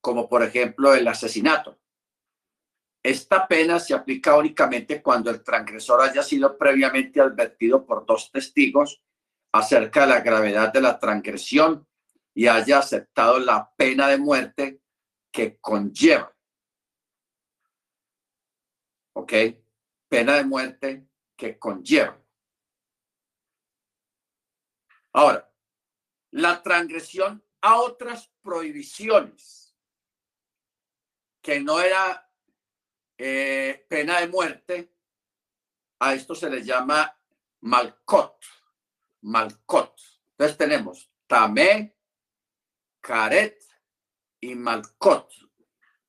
como por ejemplo el asesinato. Esta pena se aplica únicamente cuando el transgresor haya sido previamente advertido por dos testigos acerca de la gravedad de la transgresión y haya aceptado la pena de muerte que conlleva. ¿Ok? Pena de muerte que conlleva. Ahora, la transgresión a otras prohibiciones que no era eh, pena de muerte, a esto se le llama malcot. Malcot. Entonces tenemos tamé, caret y malcot.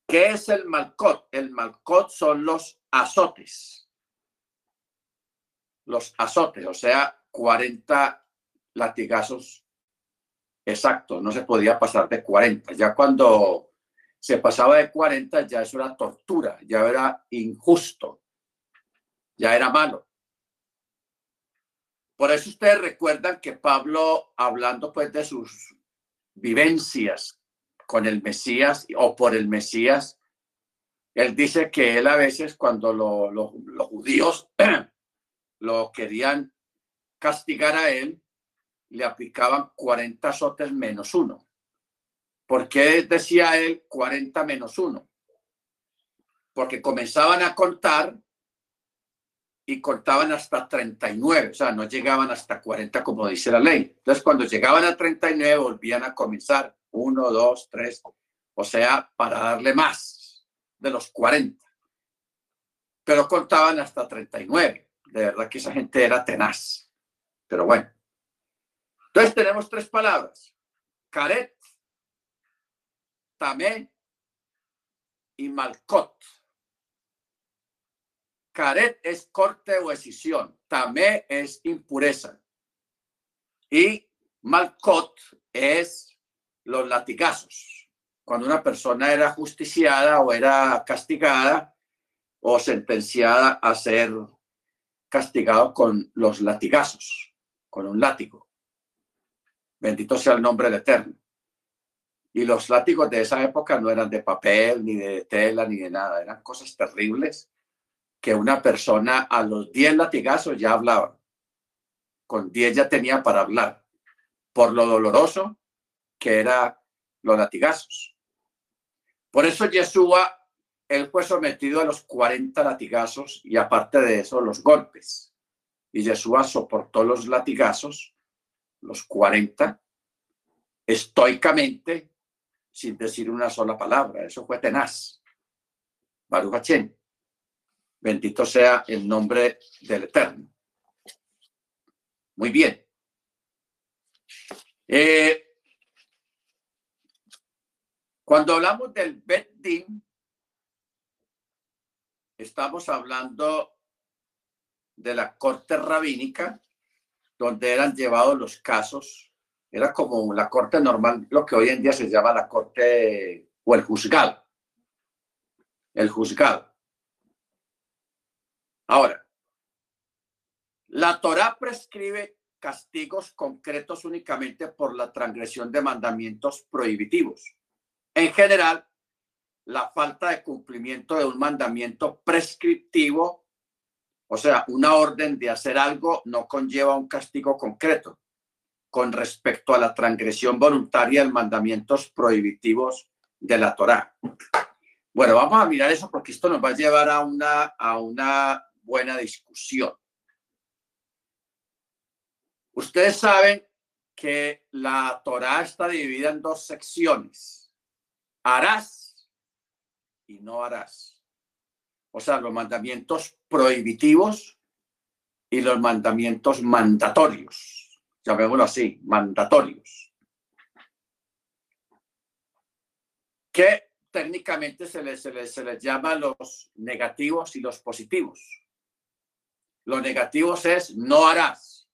¿Qué es el malcot? El malcot son los azotes. Los azotes, o sea, 40 latigazos exacto, no se podía pasar de 40. Ya cuando se pasaba de 40, ya eso era tortura, ya era injusto, ya era malo. Por eso ustedes recuerdan que Pablo, hablando pues de sus vivencias con el Mesías o por el Mesías, él dice que él a veces cuando los judíos lo querían castigar a él, le aplicaban 40 azotes menos uno. ¿Por qué decía él 40 menos uno? Porque comenzaban a contar y contaban hasta 39, o sea, no llegaban hasta 40 como dice la ley. Entonces, cuando llegaban a 39, volvían a comenzar 1, 2, 3, o sea, para darle más de los 40. Pero contaban hasta 39. De verdad que esa gente era tenaz. Pero bueno. Entonces tenemos tres palabras. Caret, Tamé y Malcot. Caret es corte o decisión. Tamé es impureza. Y Malcot es los latigazos. Cuando una persona era justiciada o era castigada o sentenciada a ser castigado con los latigazos, con un látigo. Bendito sea el nombre del Eterno. Y los látigos de esa época no eran de papel, ni de tela, ni de nada. Eran cosas terribles que una persona a los 10 latigazos ya hablaba. Con 10 ya tenía para hablar. Por lo doloroso que era los latigazos. Por eso Yeshua, él fue sometido a los 40 latigazos y aparte de eso los golpes. Y Yeshua soportó los latigazos los 40, estoicamente, sin decir una sola palabra. Eso fue tenaz. Baruch Bendito sea el nombre del Eterno. Muy bien. Eh, cuando hablamos del Bet estamos hablando de la corte rabínica donde eran llevados los casos. Era como la corte normal, lo que hoy en día se llama la corte o el juzgado. El juzgado. Ahora, la Torá prescribe castigos concretos únicamente por la transgresión de mandamientos prohibitivos. En general, la falta de cumplimiento de un mandamiento prescriptivo o sea, una orden de hacer algo no conlleva un castigo concreto con respecto a la transgresión voluntaria de mandamientos prohibitivos de la Torá. Bueno, vamos a mirar eso porque esto nos va a llevar a una, a una buena discusión. Ustedes saben que la Torá está dividida en dos secciones. Harás y no harás o sea, los mandamientos prohibitivos y los mandamientos mandatorios, llamémoslo así, mandatorios, que técnicamente se les, se les, se les llama los negativos y los positivos. Los negativos es no harás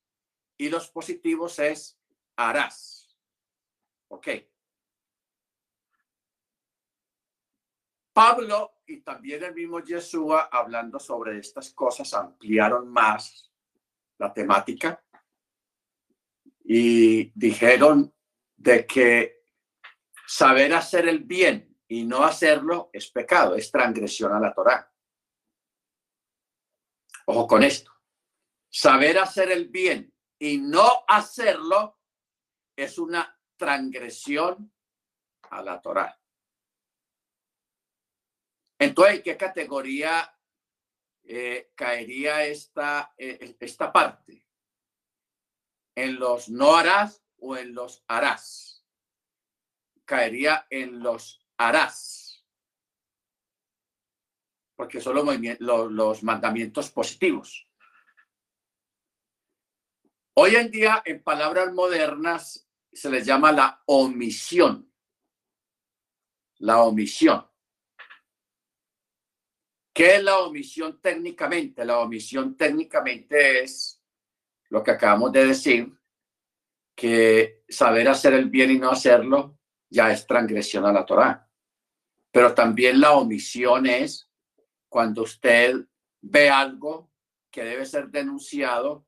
y los positivos es harás. ¿Ok? Pablo y también el mismo Yeshua, hablando sobre estas cosas, ampliaron más la temática y dijeron de que saber hacer el bien y no hacerlo es pecado, es transgresión a la Torá. Ojo con esto. Saber hacer el bien y no hacerlo es una transgresión a la Torá. Entonces, ¿qué categoría eh, caería esta, eh, esta parte? ¿En los no harás o en los harás? Caería en los harás. Porque son los, los mandamientos positivos. Hoy en día, en palabras modernas, se les llama la omisión. La omisión. ¿Qué es la omisión técnicamente? La omisión técnicamente es lo que acabamos de decir, que saber hacer el bien y no hacerlo ya es transgresión a la Torah. Pero también la omisión es cuando usted ve algo que debe ser denunciado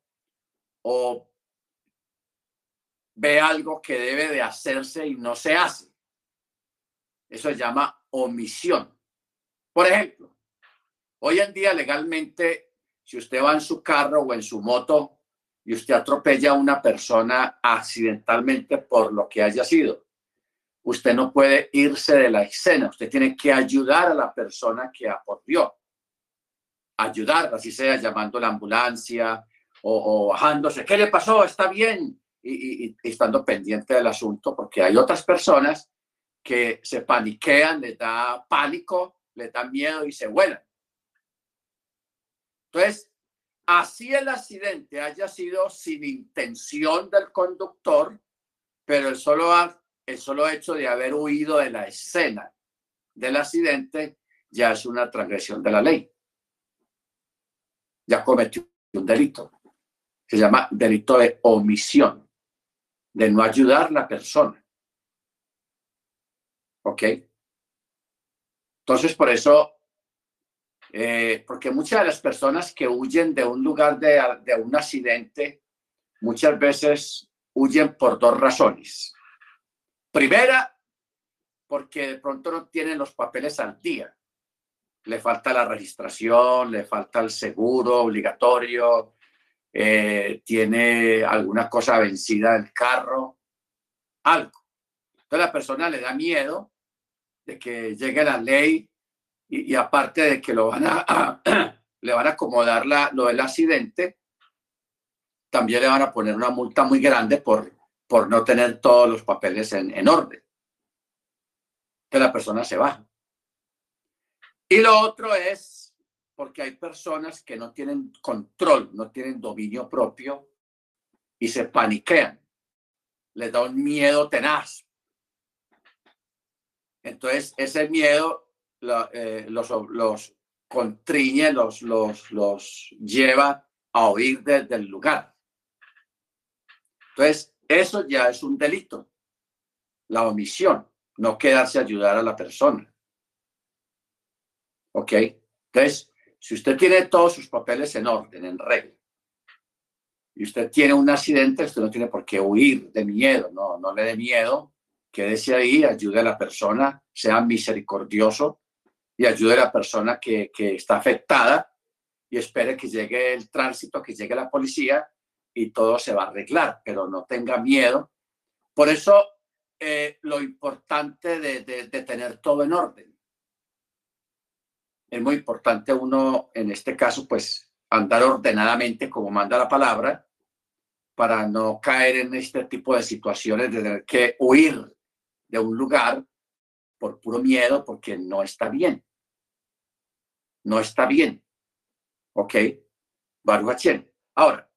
o ve algo que debe de hacerse y no se hace. Eso se llama omisión. Por ejemplo, Hoy en día legalmente, si usted va en su carro o en su moto y usted atropella a una persona accidentalmente por lo que haya sido, usted no puede irse de la escena, usted tiene que ayudar a la persona que aportió. Ayudar, así sea llamando a la ambulancia o, bajándose. ¿Qué le pasó? ¿Está bien? Y, y, estando pendiente del asunto, porque hay otras personas que se paniquean, les da pánico, les da miedo y se vuelan. Entonces, así el accidente haya sido sin intención del conductor, pero el solo, el solo hecho de haber huido de la escena del accidente ya es una transgresión de la ley. Ya cometió un delito. Se llama delito de omisión, de no ayudar a la persona. ¿Ok? Entonces, por eso eh, porque muchas de las personas que huyen de un lugar de, de un accidente, muchas veces huyen por dos razones. Primera, porque de pronto no tienen los papeles al día. Le falta la registración, le falta el seguro obligatorio, eh, tiene alguna cosa vencida del carro, algo. Entonces la persona le da miedo de que llegue la ley y, aparte de que lo van a, le van a acomodar la, lo del accidente, también le van a poner una multa muy grande por, por no tener todos los papeles en, en orden. Que la persona se baja. Y lo otro es porque hay personas que no tienen control, no tienen dominio propio y se paniquean. Les da un miedo tenaz. Entonces, ese miedo eh, los, los contriñe, los, los, los lleva a huir del lugar. Entonces, eso ya es un delito, la omisión, no quedarse a ayudar a la persona. ¿Ok? Entonces, si usted tiene todos sus papeles en orden, en regla, y usted tiene un accidente, usted no tiene por qué huir de miedo, no, no le dé miedo, quédese ahí, ayude a la persona, sea misericordioso, y ayude a la persona que, que está afectada y espere que llegue el tránsito, que llegue la policía y todo se va a arreglar, pero no tenga miedo. Por eso eh, lo importante de, de, de, tener todo en orden. Es muy importante uno, en este caso, pues andar ordenadamente como manda la palabra, para no caer en este tipo de situaciones de tener que huir de un lugar por puro miedo, porque no está bien no está bien. ¿Ok? Baruch Ahora,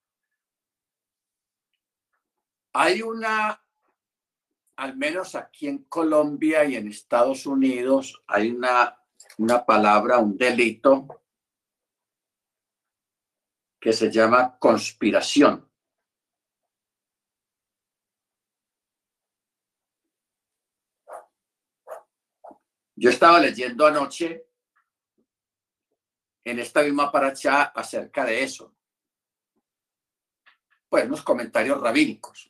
hay una, al menos aquí en Colombia y en Estados Unidos, hay una, una palabra, un delito que se llama conspiración. Yo estaba leyendo anoche en esta misma paracha acerca de eso. Pues unos comentarios rabínicos.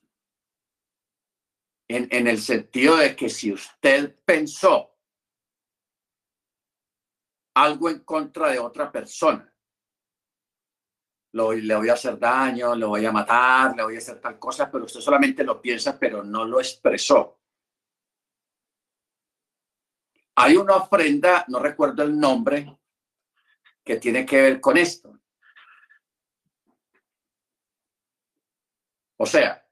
En, el sentido de que si usted pensó algo en contra de otra persona. Le voy a hacer daño, le voy a matar, le voy a hacer tal cosa, pero usted solamente lo piensa, pero no lo expresó. Hay una ofrenda, no recuerdo el nombre, que tiene que ver con esto. O sea,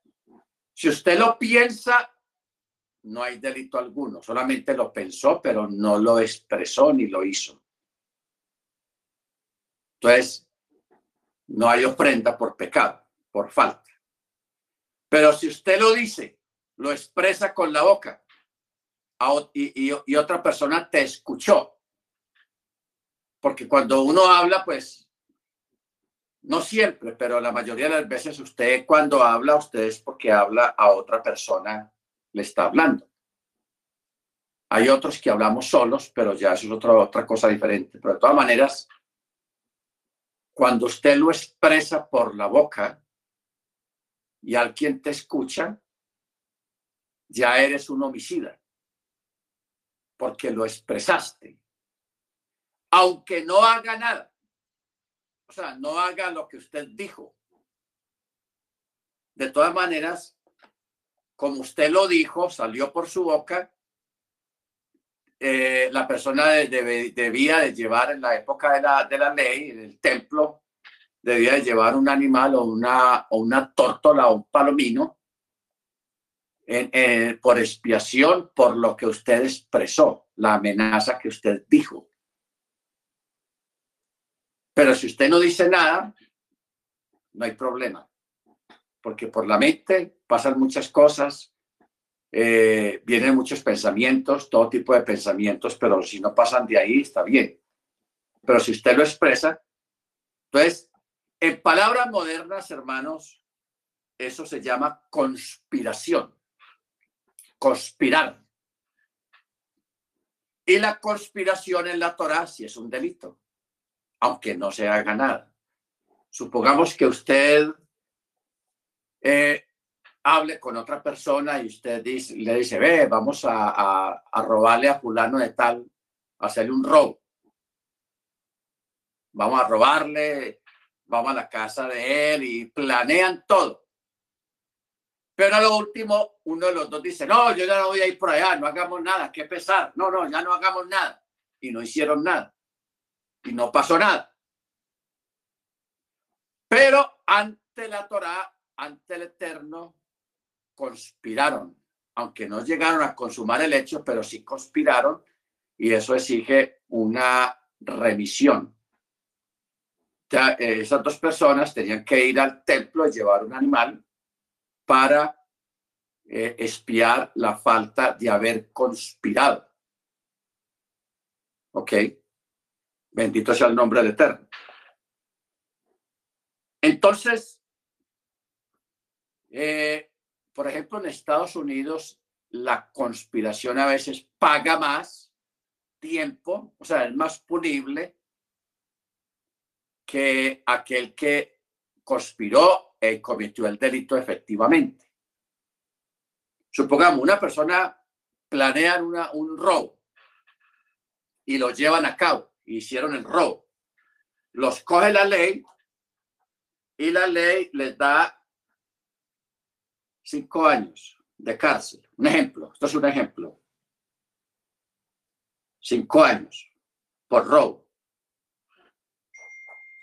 si usted lo piensa, no hay delito alguno, solamente lo pensó, pero no lo expresó ni lo hizo. Entonces, no hay ofrenda por pecado, por falta. Pero si usted lo dice, lo expresa con la boca y, y otra persona te escuchó, porque cuando uno habla, pues, no siempre, pero la mayoría de las veces usted cuando habla, usted es porque habla a otra persona, le está hablando. Hay otros que hablamos solos, pero ya eso es otra, otra cosa diferente. Pero de todas maneras, cuando usted lo expresa por la boca y alguien te escucha, ya eres un homicida, porque lo expresaste. Aunque no haga nada. O sea, no haga lo que usted dijo. De todas maneras, como usted lo dijo, salió por su boca, eh, la persona debía de llevar en la época de la, de la ley, en el templo, debía de llevar un animal o una, o una tórtola o un palomino por expiación por lo que usted expresó, la amenaza que usted dijo. Pero si usted no dice nada, no hay problema, porque por la mente pasan muchas cosas, eh, vienen muchos pensamientos, todo tipo de pensamientos, pero si no pasan de ahí, está bien. Pero si usted lo expresa, entonces, en palabras modernas, hermanos, eso se llama conspiración. Conspirar. Y la conspiración en la Torah sí es un delito, aunque no se haga nada. Supongamos que usted eh, hable con otra persona y usted le dice, ve, vamos a, robarle a fulano de tal, hacerle un robo. Vamos a robarle, vamos a la casa de él y planean todo. Pero a lo último, uno de los dos dice, no, yo ya no voy a ir por allá, no hagamos nada, qué pesar. No, no, ya no hagamos nada. Y no hicieron nada. Y no pasó nada. Pero ante la Torah, ante el Eterno, conspiraron, aunque no llegaron a consumar el hecho, pero sí conspiraron y eso exige una remisión. Eh, esas dos personas tenían que ir al templo y llevar un animal para eh, espiar la falta de haber conspirado. ¿Ok? Bendito sea el nombre del Eterno. Entonces, eh, por ejemplo, en Estados Unidos, la conspiración a veces paga más tiempo, o sea, es más punible que aquel que conspiró y cometió el delito efectivamente. Supongamos, una persona planea un robo y lo llevan a cabo, hicieron el robo. Los coge la ley y la ley les da cinco años de cárcel. Un ejemplo, esto es un ejemplo. Cinco años por robo.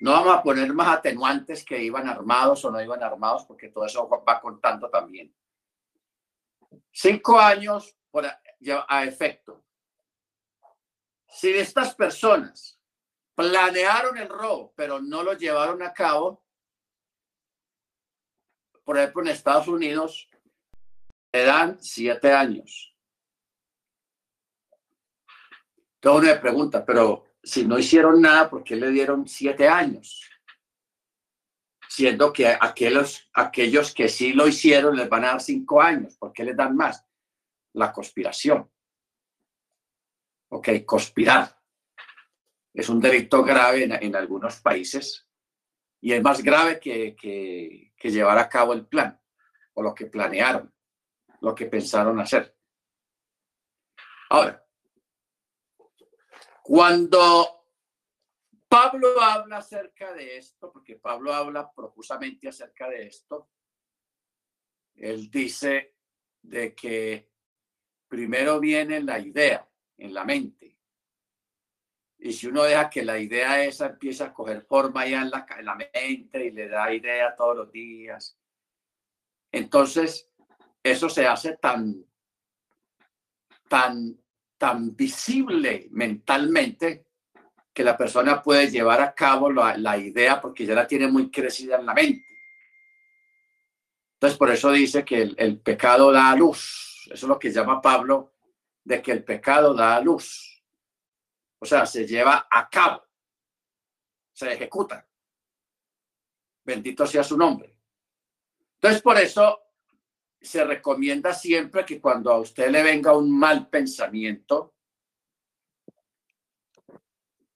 No vamos a poner más atenuantes que iban armados o no iban armados, porque todo eso va contando también. Cinco años por a, a efecto. Si estas personas planearon el robo, pero no lo llevaron a cabo, por ejemplo, en Estados Unidos, le dan siete años. Todo uno me pregunta, pero si no hicieron nada, ¿por qué le dieron siete años? Siendo que aquellos, aquellos que sí lo hicieron les van a dar cinco años. ¿Por qué les dan más? La conspiración. Ok, conspirar. Es un delito grave en, algunos países y es más grave que, que, que llevar a cabo el plan o lo que planearon, lo que pensaron hacer. Ahora, cuando Pablo habla acerca de esto, porque Pablo habla profusamente acerca de esto. Él dice de que primero viene la idea en la mente. Y si uno deja que la idea esa empiece a coger forma ya en la, en la mente y le da idea todos los días, entonces eso se hace tan, tan, tan visible mentalmente que la persona puede llevar a cabo la, la idea porque ya la tiene muy crecida en la mente. Entonces, por eso dice que el, el pecado da luz. Eso es lo que llama Pablo de que el pecado da luz. O sea, se lleva a cabo, se ejecuta. Bendito sea su nombre. Entonces, por eso se recomienda siempre que cuando a usted le venga un mal pensamiento,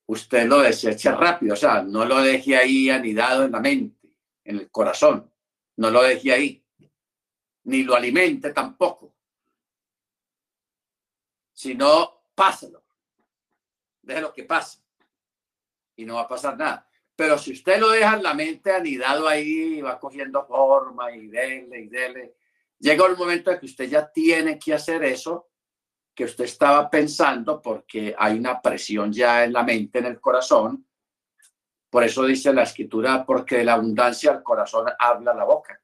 usted lo deseche rápido, o sea, no lo deje ahí anidado en la mente, en el corazón, no lo deje ahí, ni lo alimente tampoco, sino páselo, lo que pase y no va a pasar nada. Pero si usted lo deja en la mente anidado ahí, va cogiendo forma y dele y dele, llega el momento de que usted ya tiene que hacer eso que usted estaba pensando porque hay una presión ya en la mente, en el corazón. Por eso dice la escritura, porque de la abundancia del corazón habla la boca.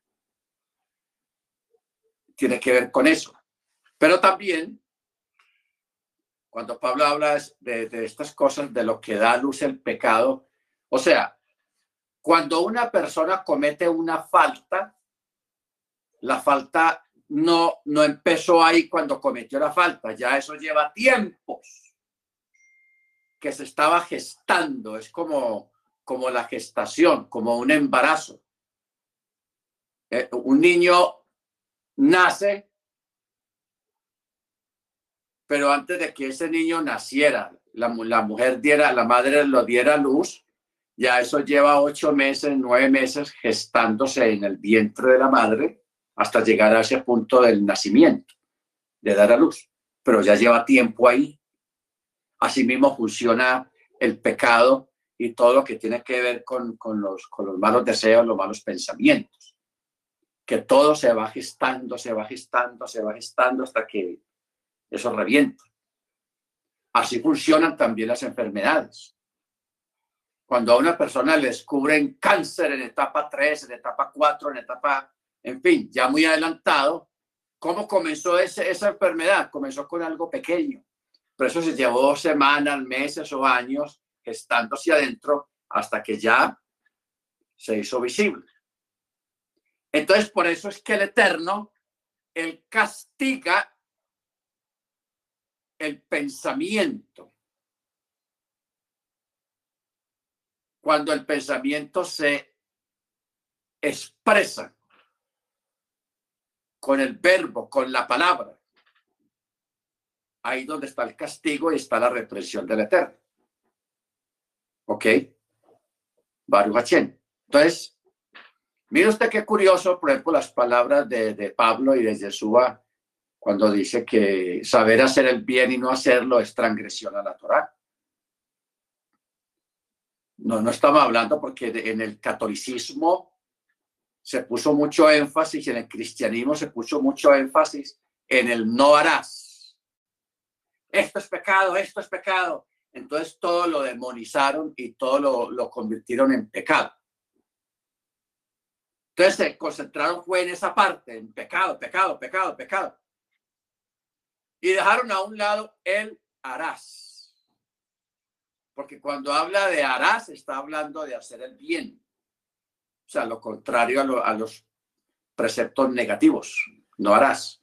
Tiene que ver con eso. Pero también, cuando Pablo habla de, estas cosas, de lo que da luz el pecado, o sea, cuando una persona comete una falta, la falta no, no empezó ahí cuando cometió la falta, ya eso lleva tiempos que se estaba gestando, es como, como la gestación, como un embarazo. Eh, un niño nace, pero antes de que ese niño naciera, la, mujer diera, la madre lo diera luz, ya eso lleva ocho meses, nueve meses gestándose en el vientre de la madre hasta llegar a ese punto del nacimiento, de dar a luz. Pero ya lleva tiempo ahí. Asimismo funciona el pecado y todo lo que tiene que ver con, los, con los malos deseos, los malos pensamientos. Que todo se va gestando, se va gestando, se va gestando hasta que eso revienta. Así funcionan también las enfermedades. Cuando a una persona le descubren cáncer en etapa 3, en etapa 4, en etapa en fin, ya muy adelantado. ¿Cómo comenzó ese, esa enfermedad? Comenzó con algo pequeño, pero eso se llevó semanas, meses o años gestándose adentro hasta que ya se hizo visible. Entonces, por eso es que el Eterno, Él castiga el pensamiento. Cuando el pensamiento se expresa con el verbo, con la palabra. Ahí donde está el castigo y está la represión del Eterno. ¿Ok? Baruch Entonces, mire usted qué curioso, por ejemplo, las palabras de, de Pablo y de Yeshua cuando dice que saber hacer el bien y no hacerlo es transgresión a la Torah. No, no estamos hablando porque en el catolicismo se puso mucho énfasis, en el cristianismo se puso mucho énfasis en el no harás. Esto es pecado, esto es pecado. Entonces todo lo demonizaron y todo lo, lo convirtieron en pecado. Entonces se concentraron fue en esa parte, en pecado, pecado, pecado, pecado. Y dejaron a un lado el harás. Porque cuando habla de harás, está hablando de hacer el bien. O sea, lo contrario a, los preceptos negativos. No harás.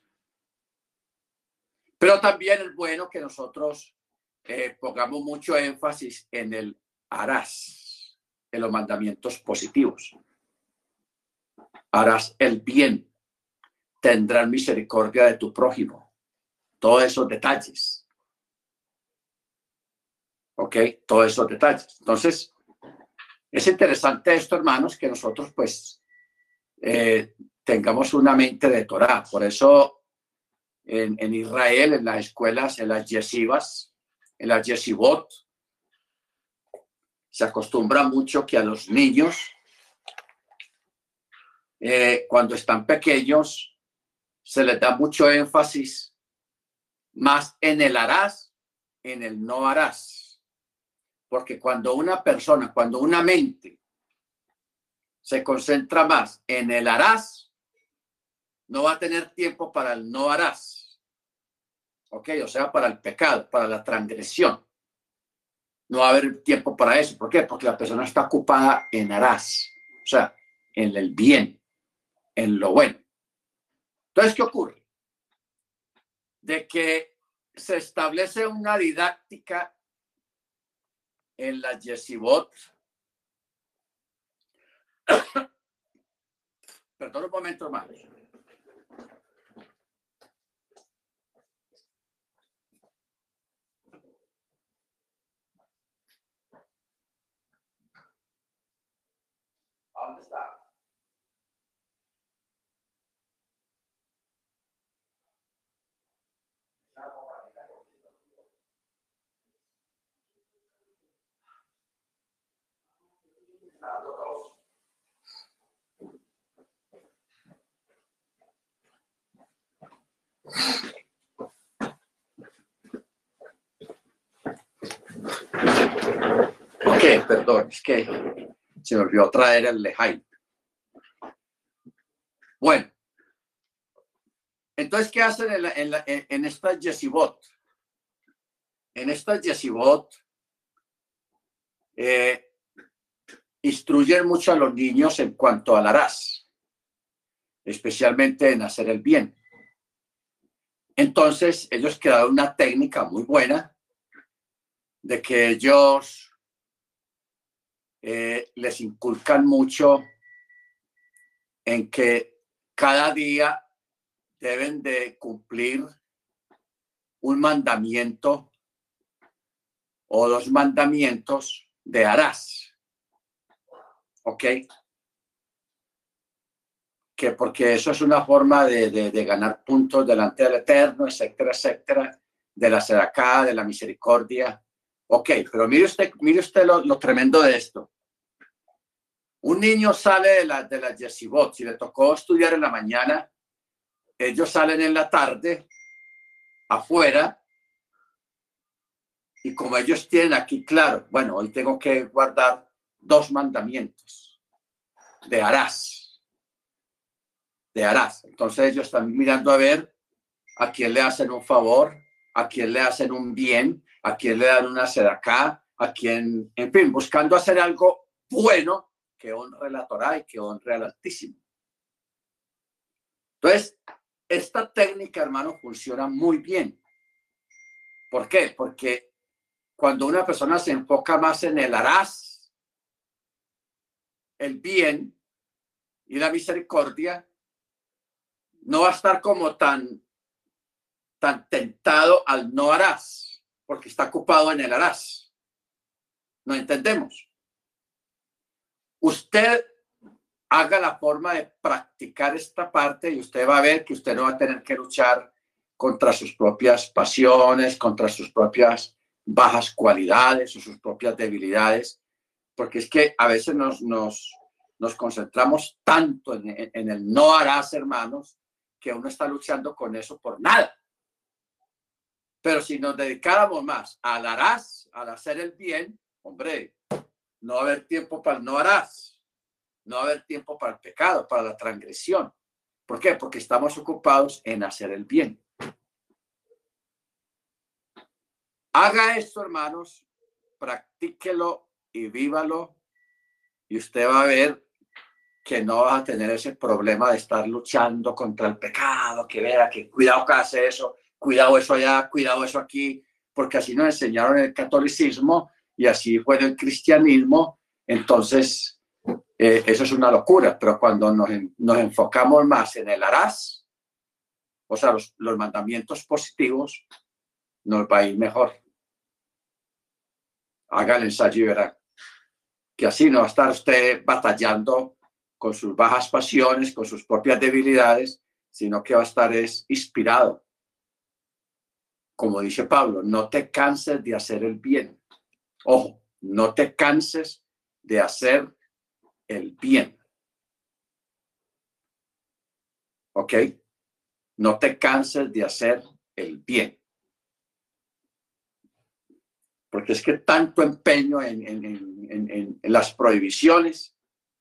Pero también es bueno que nosotros eh, pongamos mucho énfasis en el harás, en los mandamientos positivos. Harás el bien, tendrás misericordia de tu prójimo. Todos esos detalles. ¿Ok? Todos esos detalles. Entonces, es interesante esto, hermanos, que nosotros pues eh, tengamos una mente de Torah. Por eso en, Israel, en las escuelas, en las yeshivas, en las yeshivot, se acostumbra mucho que a los niños, eh, cuando están pequeños, se les da mucho énfasis más en el harás, en el no harás. Porque cuando una persona, cuando una mente se concentra más en el harás, no va a tener tiempo para el no harás. ¿Ok? O sea, para el pecado, para la transgresión. No va a haber tiempo para eso. ¿Por qué? Porque la persona está ocupada en harás. O sea, en el bien, en lo bueno. Entonces, ¿qué ocurre? De que se establece una didáctica en la Yesibot Perdón un momento más. ¿Dónde está? Ok, perdón, es que se me olvidó traer el lejay. Bueno, entonces, ¿qué hacen en, en, en esta yesibot? En esta yesibot eh, instruyen mucho a los niños en cuanto al harás, especialmente en hacer el bien. Entonces, ellos crearon una técnica muy buena de que ellos eh, les inculcan mucho en que cada día deben de cumplir un mandamiento o dos mandamientos de harás. ¿Ok? que porque eso es una forma de, de, ganar puntos delante del Eterno, etcétera, etcétera, de la sedacá, de la misericordia. Ok, pero mire usted, mire usted lo, lo, tremendo de esto. Un niño sale de la, de la Yesibot, si le tocó estudiar en la mañana, ellos salen en la tarde afuera y como ellos tienen aquí claro, bueno, hoy tengo que guardar dos mandamientos de harás de harás. Entonces ellos están mirando a ver a quién le hacen un favor, a quién le hacen un bien, a quién le dan una acá, a quién, en fin, buscando hacer algo bueno que honre la Torah y que honre al Altísimo. Entonces, esta técnica, hermano, funciona muy bien. ¿Por qué? Porque cuando una persona se enfoca más en el harás, el bien y la misericordia, no va a estar como tan, tan tentado al no harás, porque está ocupado en el harás. ¿No entendemos? Usted haga la forma de practicar esta parte y usted va a ver que usted no va a tener que luchar contra sus propias pasiones, contra sus propias bajas cualidades o sus propias debilidades, porque es que a veces nos, nos, nos concentramos tanto en, en el no harás, hermanos, que uno está luchando con eso por nada. Pero si nos dedicáramos más al harás, al hacer el bien, hombre, no va a haber tiempo para el no harás, no va a haber tiempo para el pecado, para la transgresión. ¿Por qué? Porque estamos ocupados en hacer el bien. Haga esto, hermanos, practíquelo y vívalo, y usted va a ver que no vas a tener ese problema de estar luchando contra el pecado, que vea que cuidado que hace eso, cuidado eso allá, cuidado eso aquí, porque así nos enseñaron el catolicismo y así fue el cristianismo, entonces eh, eso es una locura, pero cuando nos, nos, enfocamos más en el harás, o sea, los, los mandamientos positivos, nos va a ir mejor. Haga el ensayo y verá que así no va a estar usted batallando con sus bajas pasiones, con sus propias debilidades, sino que va a estar es inspirado. Como dice Pablo, no te canses de hacer el bien. Ojo, no te canses de hacer el bien. ¿Ok? No te canses de hacer el bien. Porque es que tanto empeño en, las prohibiciones,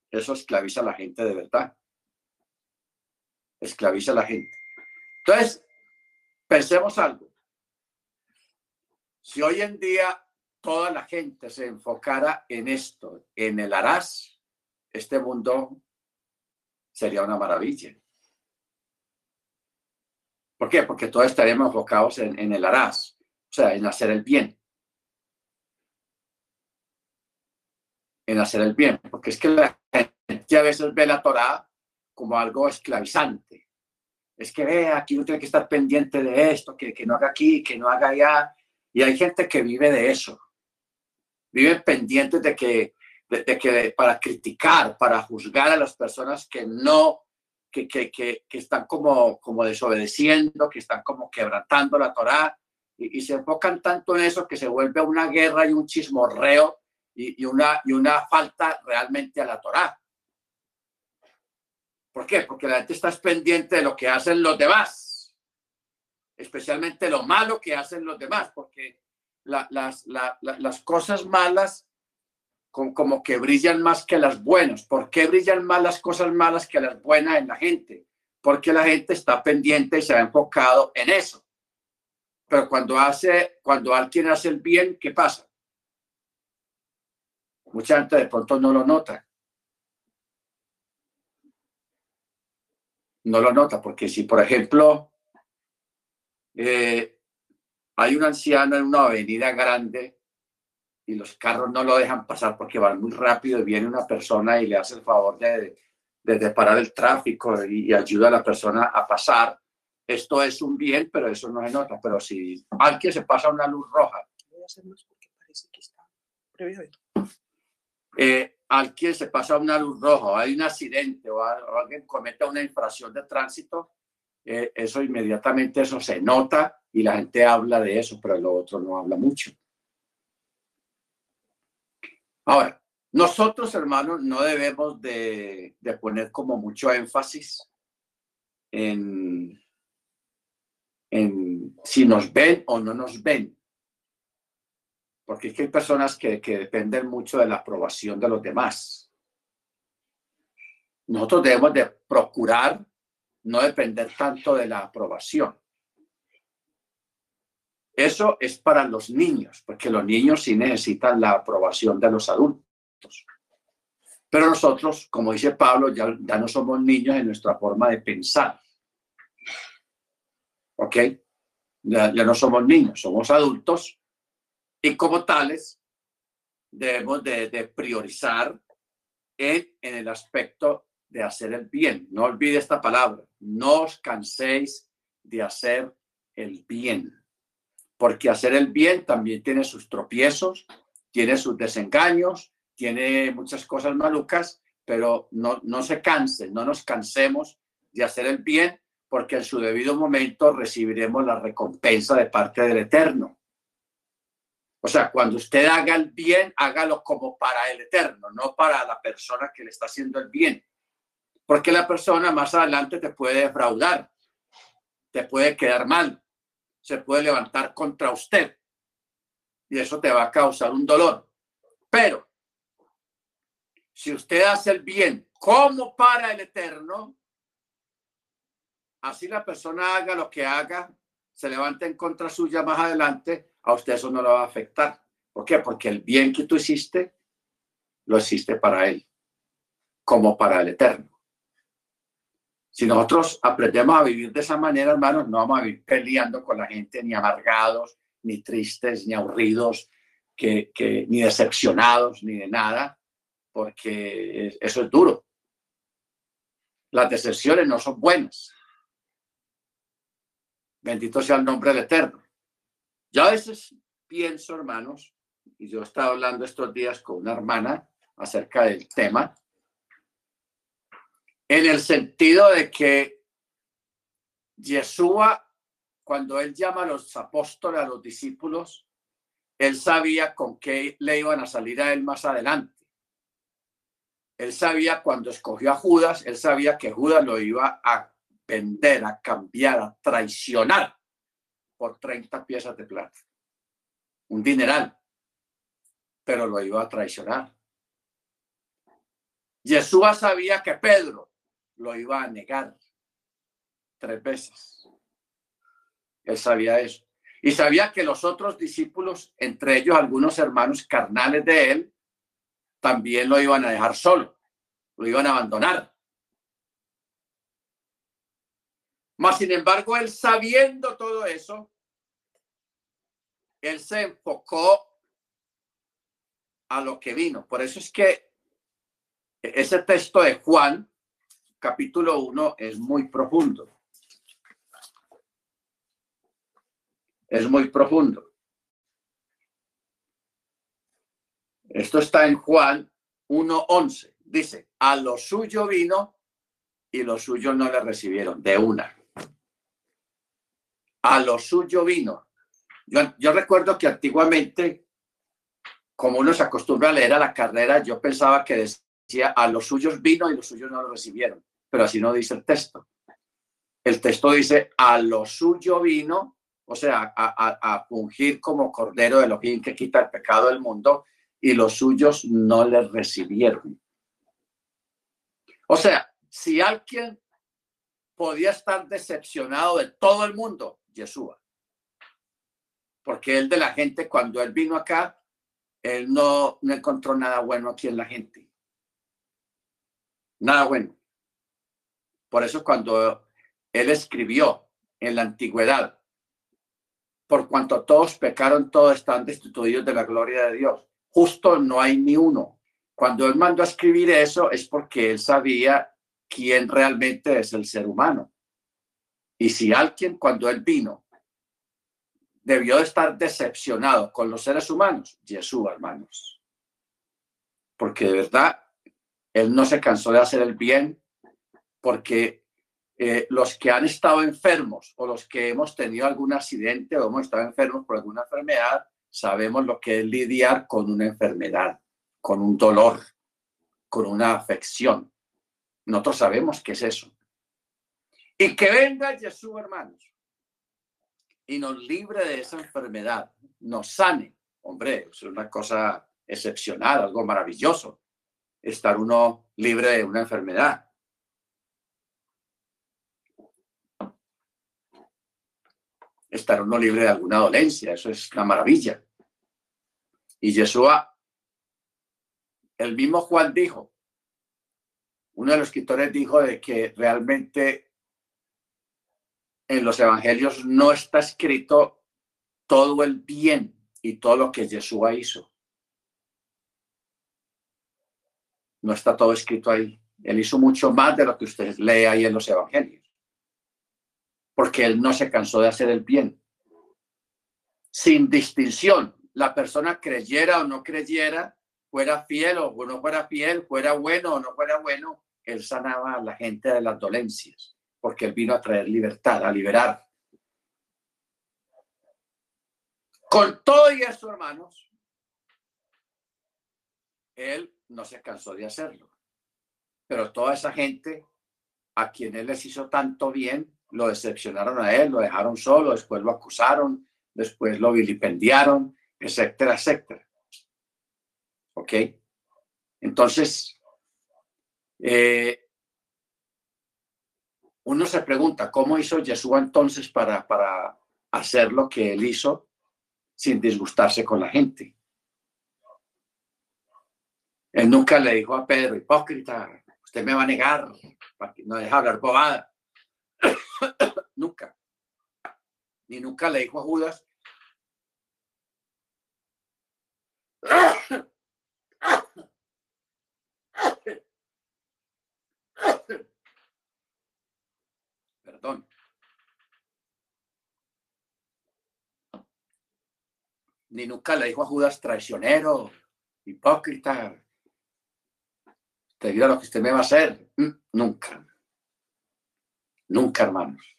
eso esclaviza a la gente de verdad. Esclaviza a la gente. Entonces, pensemos algo. Si hoy en día toda la gente se enfocara en esto, en el harás, este mundo sería una maravilla. ¿Por qué? Porque todos estaríamos enfocados en, en el harás, o sea, en hacer el bien. En hacer el bien, porque es que la gente a veces ve la Torah como algo esclavizante. Es que ve, aquí uno tiene que estar pendiente de esto, que, que no haga aquí, que no haga allá. Y hay gente que vive de eso viven pendientes de que, de, que para criticar, para juzgar a las personas que no, que, que, que, están como, como desobedeciendo, que están como quebrantando la Torá, y, se enfocan tanto en eso que se vuelve una guerra y un chismorreo y, una, y una falta realmente a la Torá. ¿Por qué? Porque la gente está pendiente de lo que hacen los demás, especialmente lo malo que hacen los demás, porque las, las cosas malas como que brillan más que las buenas. ¿Por qué brillan más las cosas malas que las buenas en la gente? Porque la gente está pendiente y se ha enfocado en eso. Pero cuando hace, cuando alguien hace el bien, ¿qué pasa? Mucha gente de pronto no lo nota. No lo nota, porque si, por ejemplo, eh, hay un anciano en una avenida grande y los carros no lo dejan pasar porque van muy rápido y viene una persona y le hace el favor de, de, parar el tráfico y, ayuda a la persona a pasar. Esto es un bien, pero eso no se nota. Pero si alguien se pasa una luz roja, eh, alguien se pasa una luz roja, hay un accidente o, alguien comete una infracción de tránsito, eh, eso inmediatamente eso se nota y la gente habla de eso, pero lo otro no habla mucho. Ahora, nosotros, hermanos, no debemos de, poner como mucho énfasis en si nos ven o no nos ven. Porque es que hay personas que, que dependen mucho de la aprobación de los demás. Nosotros debemos de procurar no depender tanto de la aprobación. Eso es para los niños, porque los niños sí necesitan la aprobación de los adultos. Pero nosotros, como dice Pablo, ya, no somos niños en nuestra forma de pensar. ¿Ok? Ya, no somos niños, somos adultos y como tales debemos de, priorizar en, el aspecto de hacer el bien. No olvide esta palabra. No os canséis de hacer el bien porque hacer el bien también tiene sus tropiezos, tiene sus desengaños, tiene muchas cosas malucas, pero no, no se cansen, no nos cansemos de hacer el bien, porque en su debido momento recibiremos la recompensa de parte del Eterno. O sea, cuando usted haga el bien, hágalo como para el Eterno, no para la persona que le está haciendo el bien. Porque la persona más adelante te puede defraudar, te puede quedar mal, se puede levantar contra usted y eso te va a causar un dolor. Pero si usted hace el bien como para el eterno, así la persona haga lo que haga, se levante en contra suya más adelante, a usted eso no le va a afectar. ¿Por qué? Porque el bien que tú hiciste, lo hiciste para él, como para el eterno. Si nosotros aprendemos a vivir de esa manera, hermanos, no vamos a vivir peleando con la gente, ni amargados, ni tristes, ni aburridos, que, ni decepcionados, ni de nada, porque eso es duro. Las decepciones no son buenas. Bendito sea el nombre del Eterno. Yo a veces pienso, hermanos, y yo estaba hablando estos días con una hermana acerca del tema, en el sentido de que Yeshua, cuando él llama a los apóstoles, a los discípulos, él sabía con qué le iban a salir a él más adelante. Él sabía cuando escogió a Judas, él sabía que Judas lo iba a vender, a cambiar, a traicionar por 30 piezas de plata. Un dineral, pero lo iba a traicionar. Jesús sabía que Pedro lo iba a negar tres veces. Él sabía eso. Y sabía que los otros discípulos, entre ellos algunos hermanos carnales de él, también lo iban a dejar solo, lo iban a abandonar. Mas, sin embargo, él sabiendo todo eso, él se enfocó a lo que vino. Por eso es que ese texto de Juan, capítulo 1, es muy profundo. Es muy profundo. Esto está en Juan 1.11. Dice, a lo suyo vino y los suyos no le recibieron, de una. A lo suyo vino. Yo, recuerdo que antiguamente, como uno se acostumbra a leer a la carrera, yo pensaba que decía, a los suyos vino y los suyos no lo recibieron. Pero así no dice el texto. El texto dice, a lo suyo vino, o sea, a, a, fungir como cordero de Elohim que quita el pecado del mundo, y los suyos no le recibieron. O sea, si alguien podía estar decepcionado de todo el mundo, Yeshua. Porque él de la gente, cuando él vino acá, él no, no encontró nada bueno aquí en la gente. Nada bueno. Por eso cuando él escribió en la antigüedad, por cuanto todos pecaron, todos están destituidos de la gloria de Dios. Justo no hay ni uno. Cuando él mandó a escribir eso es porque él sabía quién realmente es el ser humano. Y si alguien cuando él vino debió estar decepcionado con los seres humanos, Jesús, hermanos. Porque de verdad, él no se cansó de hacer el bien, porque eh, los que han estado enfermos o los que hemos tenido algún accidente o hemos estado enfermos por alguna enfermedad, sabemos lo que es lidiar con una enfermedad, con un dolor, con una afección. Nosotros sabemos qué es eso. Y que venga Jesús, hermanos, y nos libre de esa enfermedad, nos sane. Hombre, es una cosa excepcional, algo maravilloso, estar uno libre de una enfermedad. Estar uno libre de alguna dolencia, eso es una maravilla. Y Yeshua, el mismo Juan dijo, uno de los escritores dijo de que realmente en los evangelios no está escrito todo el bien y todo lo que Yeshua hizo. No está todo escrito ahí. Él hizo mucho más de lo que usted lee ahí en los evangelios. Porque él no se cansó de hacer el bien. Sin distinción. La persona creyera o no creyera, fuera fiel o no fuera fiel, fuera bueno o no fuera bueno, él sanaba a la gente de las dolencias porque Él vino a traer libertad, a liberar. Con todo y eso, hermanos, Él no se cansó de hacerlo. Pero toda esa gente a quien Él les hizo tanto bien, lo decepcionaron a Él, lo dejaron solo, después lo acusaron, después lo vilipendiaron, etcétera, etcétera. ¿Ok? Entonces, eh, uno se pregunta, ¿cómo hizo Yeshua entonces para, para hacer lo que él hizo sin disgustarse con la gente? Él nunca le dijo a Pedro, hipócrita, usted me va a negar, no deja hablar bobada. nunca. Ni nunca le dijo a Judas, Ni nunca le dijo a Judas traicionero, hipócrita. Te digo lo que usted me va a hacer. Mm, nunca. Nunca, hermanos.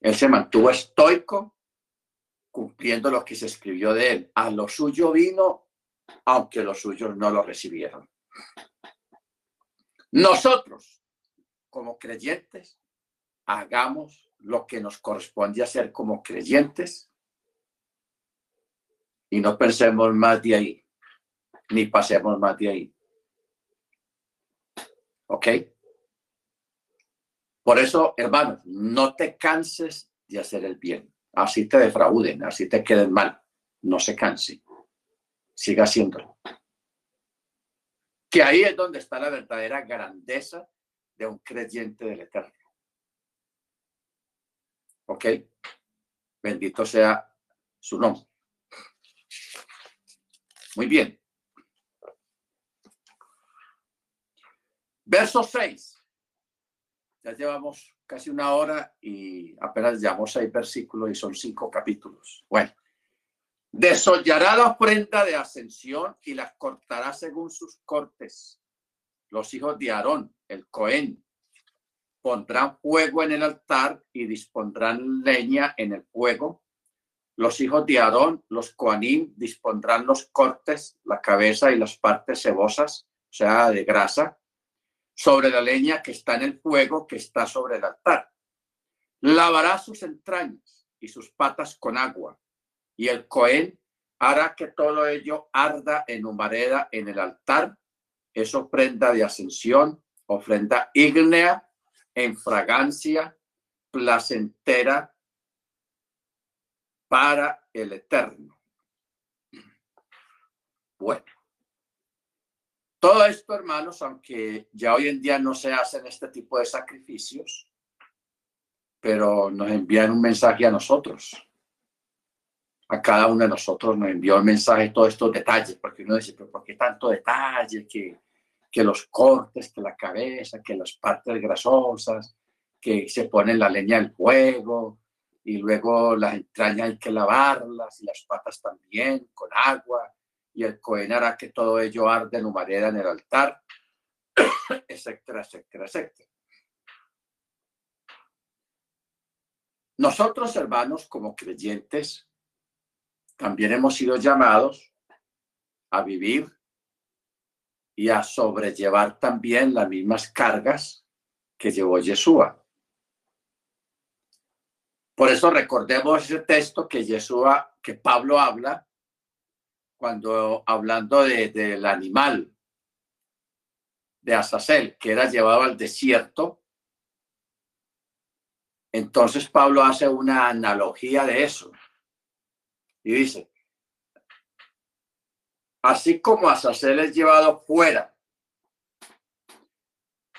Él se mantuvo estoico, cumpliendo lo que se escribió de él. A lo suyo vino, aunque los suyos no lo recibieron. Nosotros, como creyentes, hagamos lo que nos corresponde hacer como creyentes y no pensemos más de ahí, ni pasemos más de ahí. ¿Ok? Por eso, hermanos, no te canses de hacer el bien. Así te defrauden, así te queden mal. No se canse. Siga haciéndolo. Que ahí es donde está la verdadera grandeza de un creyente del Eterno. ¿Ok? Bendito sea su nombre. Muy bien. Verso 6. Ya llevamos casi una hora y apenas llevamos seis versículos y son cinco capítulos. Bueno, desollará la ofrenda de ascensión y las cortará según sus cortes. Los hijos de Aarón, el Cohen, pondrán fuego en el altar y dispondrán leña en el fuego. Los hijos de Aarón, los Coanim, dispondrán los cortes, la cabeza y las partes cebosas, o sea, de grasa, sobre la leña que está en el fuego que está sobre el altar. Lavará sus entrañas y sus patas con agua, y el Cohen hará que todo ello arda en humareda en el altar. Es ofrenda de ascensión, ofrenda ígnea, en fragancia, placentera para el eterno. Bueno, todo esto, hermanos, aunque ya hoy en día no se hacen este tipo de sacrificios, pero nos envían un mensaje a nosotros. A cada uno de nosotros nos envió un mensaje todos estos detalles, porque uno dice, pero ¿por qué tanto detalle? Que, que los cortes, que la cabeza, que las partes grasosas, que se pone la leña al fuego, y luego las entrañas hay que lavarlas, y las patas también, con agua, y el Cohen que todo ello arde en humareda en el altar, etcétera, etcétera, etcétera. Nosotros, hermanos, como creyentes, también hemos sido llamados a vivir y a sobrellevar también las mismas cargas que llevó Yeshua. Por eso recordemos ese texto que Yeshua, que Pablo habla cuando hablando de, del animal de Azazel, que era llevado al desierto, entonces Pablo hace una analogía de eso y dice, así como Azazel es llevado fuera,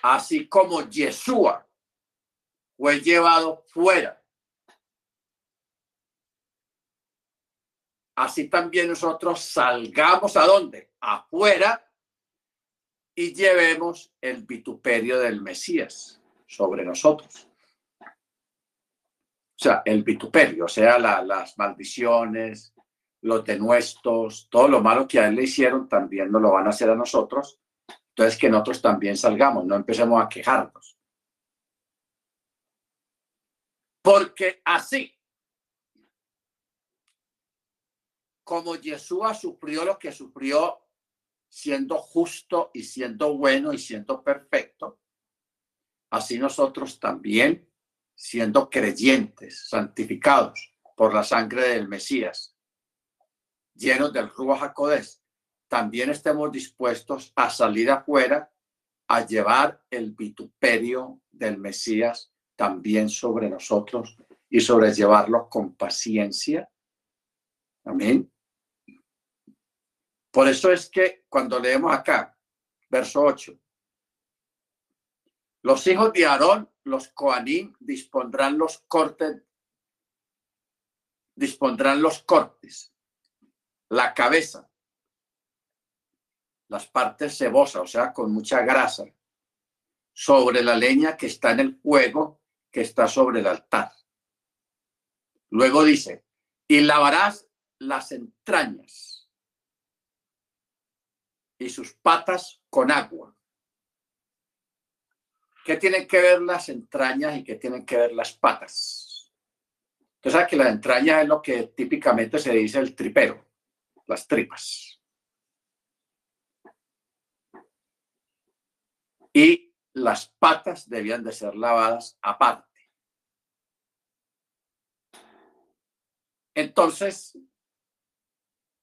así como Yeshua fue llevado fuera así también nosotros salgamos a dónde? Afuera y llevemos el vituperio del Mesías sobre nosotros. O sea, el vituperio, o sea, las maldiciones, los denuestos, todo lo malo que a él le hicieron, también nos lo van a hacer a nosotros. Entonces, que nosotros también salgamos, no empecemos a quejarnos. Porque así como Yeshua sufrió lo que sufrió siendo justo y siendo bueno y siendo perfecto, así nosotros también, siendo creyentes, santificados por la sangre del Mesías, llenos del Ruach HaKodesh, también estemos dispuestos a salir afuera a llevar el vituperio del Mesías también sobre nosotros y sobrellevarlo con paciencia. Amén. Por eso es que cuando leemos acá, verso 8, los hijos de Aarón, los Coanim, dispondrán los cortes, dispondrán los cortes, la cabeza, las partes cebosas, o sea, con mucha grasa, sobre la leña que está en el fuego que está sobre el altar. Luego dice, y lavarás las entrañas y sus patas con agua. ¿Qué tienen que ver las entrañas y qué tienen que ver las patas? Entonces, que la entraña es lo que típicamente se dice el tripero, las tripas. Y las patas debían de ser lavadas aparte. Entonces,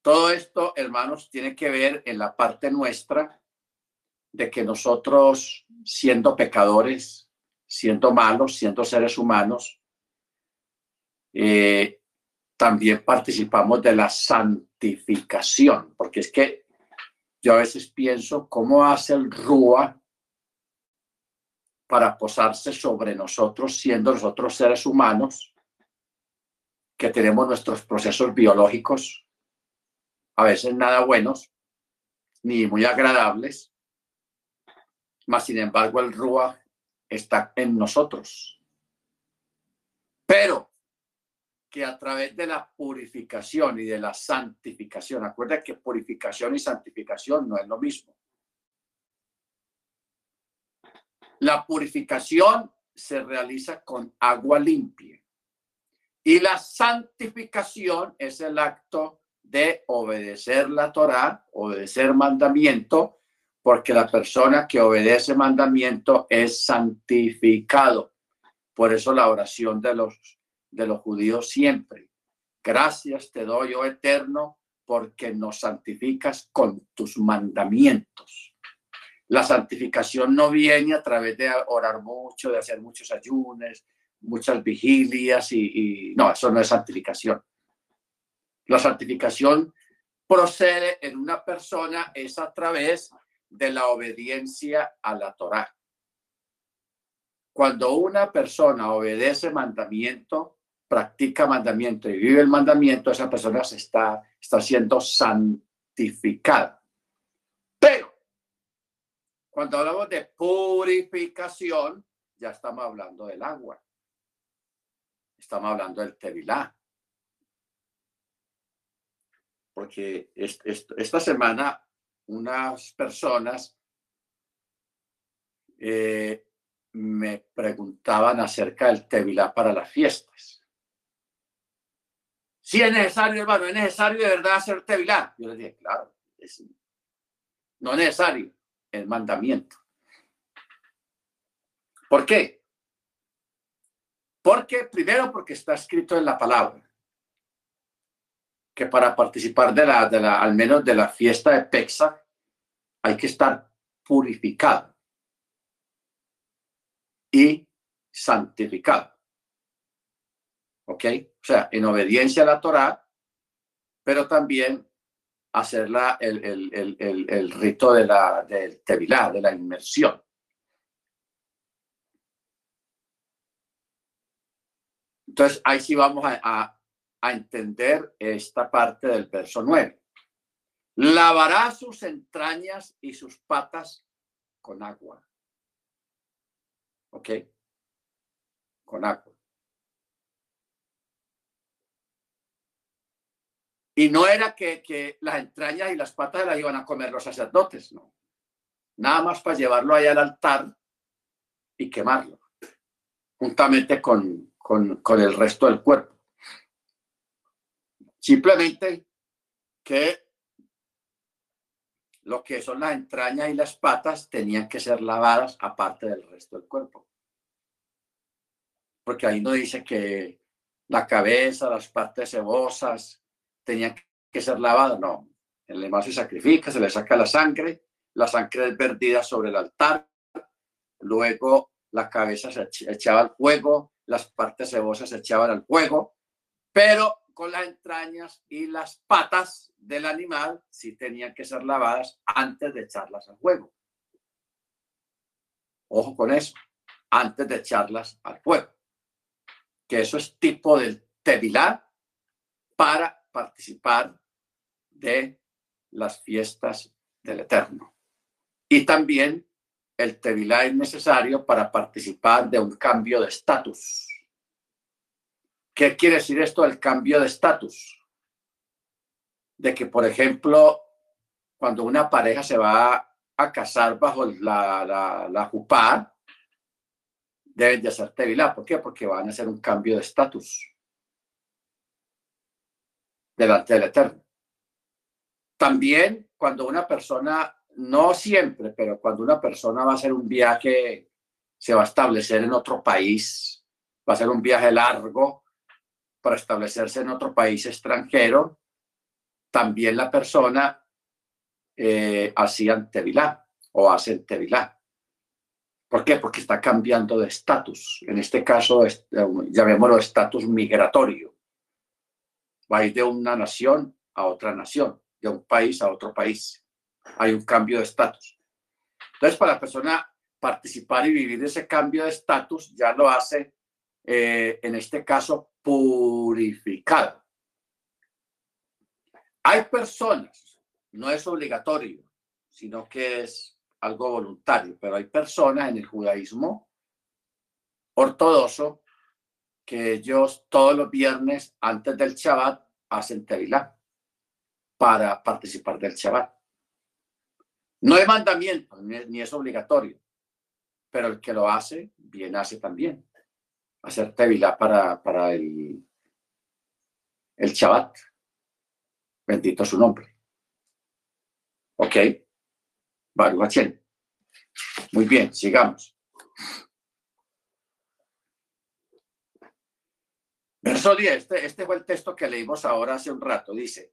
todo esto, hermanos, tiene que ver en la parte nuestra de que nosotros, siendo pecadores, siendo malos, siendo seres humanos, eh, también participamos de la santificación, porque es que yo a veces pienso cómo hace el Rúa para posarse sobre nosotros, siendo nosotros seres humanos, que tenemos nuestros procesos biológicos, a veces nada buenos, ni muy agradables, mas sin embargo el Rúa está en nosotros. Pero a través de la purificación y de la santificación, acuerda que purificación y santificación no es lo mismo. La purificación se realiza con agua limpia y la santificación es el acto de obedecer la Torah, obedecer mandamiento, porque la persona que obedece mandamiento es santificado. Por eso la oración de los, de los judíos siempre. Gracias te doy, oh eterno, porque nos santificas con tus mandamientos. La santificación no viene a través de orar mucho, de hacer muchos ayunes, muchas vigilias y, y no, eso no es santificación. La santificación procede en una persona es a través de la obediencia a la Torá. Cuando una persona obedece mandamiento, practica mandamiento y vive el mandamiento, esa persona se está, está siendo santificada. Pero cuando hablamos de purificación, ya estamos hablando del agua. Estamos hablando del tevilá porque esta semana unas personas eh, me preguntaban acerca del Tevilá para las fiestas. Si es necesario, hermano, es necesario de verdad hacer Tevilá. Yo les dije, claro, no es necesario, el mandamiento. ¿Por qué? Porque, primero, porque está escrito en la palabra que para participar de la, de la, al menos de la fiesta de Pexa, hay que estar purificado y santificado. ¿Ok? O sea, en obediencia a la Torah, pero también hacer la, el, el, el, el, rito de la, del tevilá, de la inmersión. Entonces, ahí sí vamos a, a entender esta parte del verso 9. Lavará sus entrañas y sus patas con agua. ¿Ok? Con agua. Y no era que, que, las entrañas y las patas las iban a comer los sacerdotes, no. Nada más para llevarlo allá al altar y quemarlo, juntamente con, con, con el resto del cuerpo. Simplemente que lo que son las entrañas y las patas tenían que ser lavadas aparte del resto del cuerpo. Porque ahí no dice que la cabeza, las partes cebosas tenían que ser lavadas, no. El animal se sacrifica, se le saca la sangre, la sangre es perdida sobre el altar, luego la cabeza se echaba al fuego, las partes cebosas se echaban al fuego, pero con las entrañas y las patas del animal si tenían que ser lavadas antes de echarlas al fuego. Ojo con eso, antes de echarlas al fuego. Que eso es tipo del tevilá para participar de las fiestas del Eterno. Y también el tevilá es necesario para participar de un cambio de estatus ¿Qué quiere decir esto del cambio de estatus? De que, por ejemplo, cuando una pareja se va a casar bajo la, la, la deben de hacer tevilá. ¿Por qué? Porque van a hacer un cambio de estatus. Delante del Eterno. También cuando una persona, no siempre, pero cuando una persona va a hacer un viaje, se va a establecer en otro país, va a ser un viaje largo para establecerse en otro país extranjero, también la persona eh, hacía tevilá o hace tevilá. ¿Por qué? Porque está cambiando de estatus. En este caso, llamémoslo estatus migratorio. Va a ir de una nación a otra nación, de un país a otro país. Hay un cambio de estatus. Entonces, para la persona participar y vivir ese cambio de estatus, ya lo hace, eh, en este caso, purificado. Hay personas, no es obligatorio, sino que es algo voluntario, pero hay personas en el judaísmo ortodoxo que ellos todos los viernes antes del Shabbat hacen tevilá para participar del Shabbat. No es mandamiento ni es obligatorio, pero el que lo hace, bien hace también. Hacer tevilá para, para el, el Shabbat. Bendito su nombre. ¿Ok? Muy bien, sigamos. Verso 10, este, este fue el texto que leímos ahora hace un rato. Dice,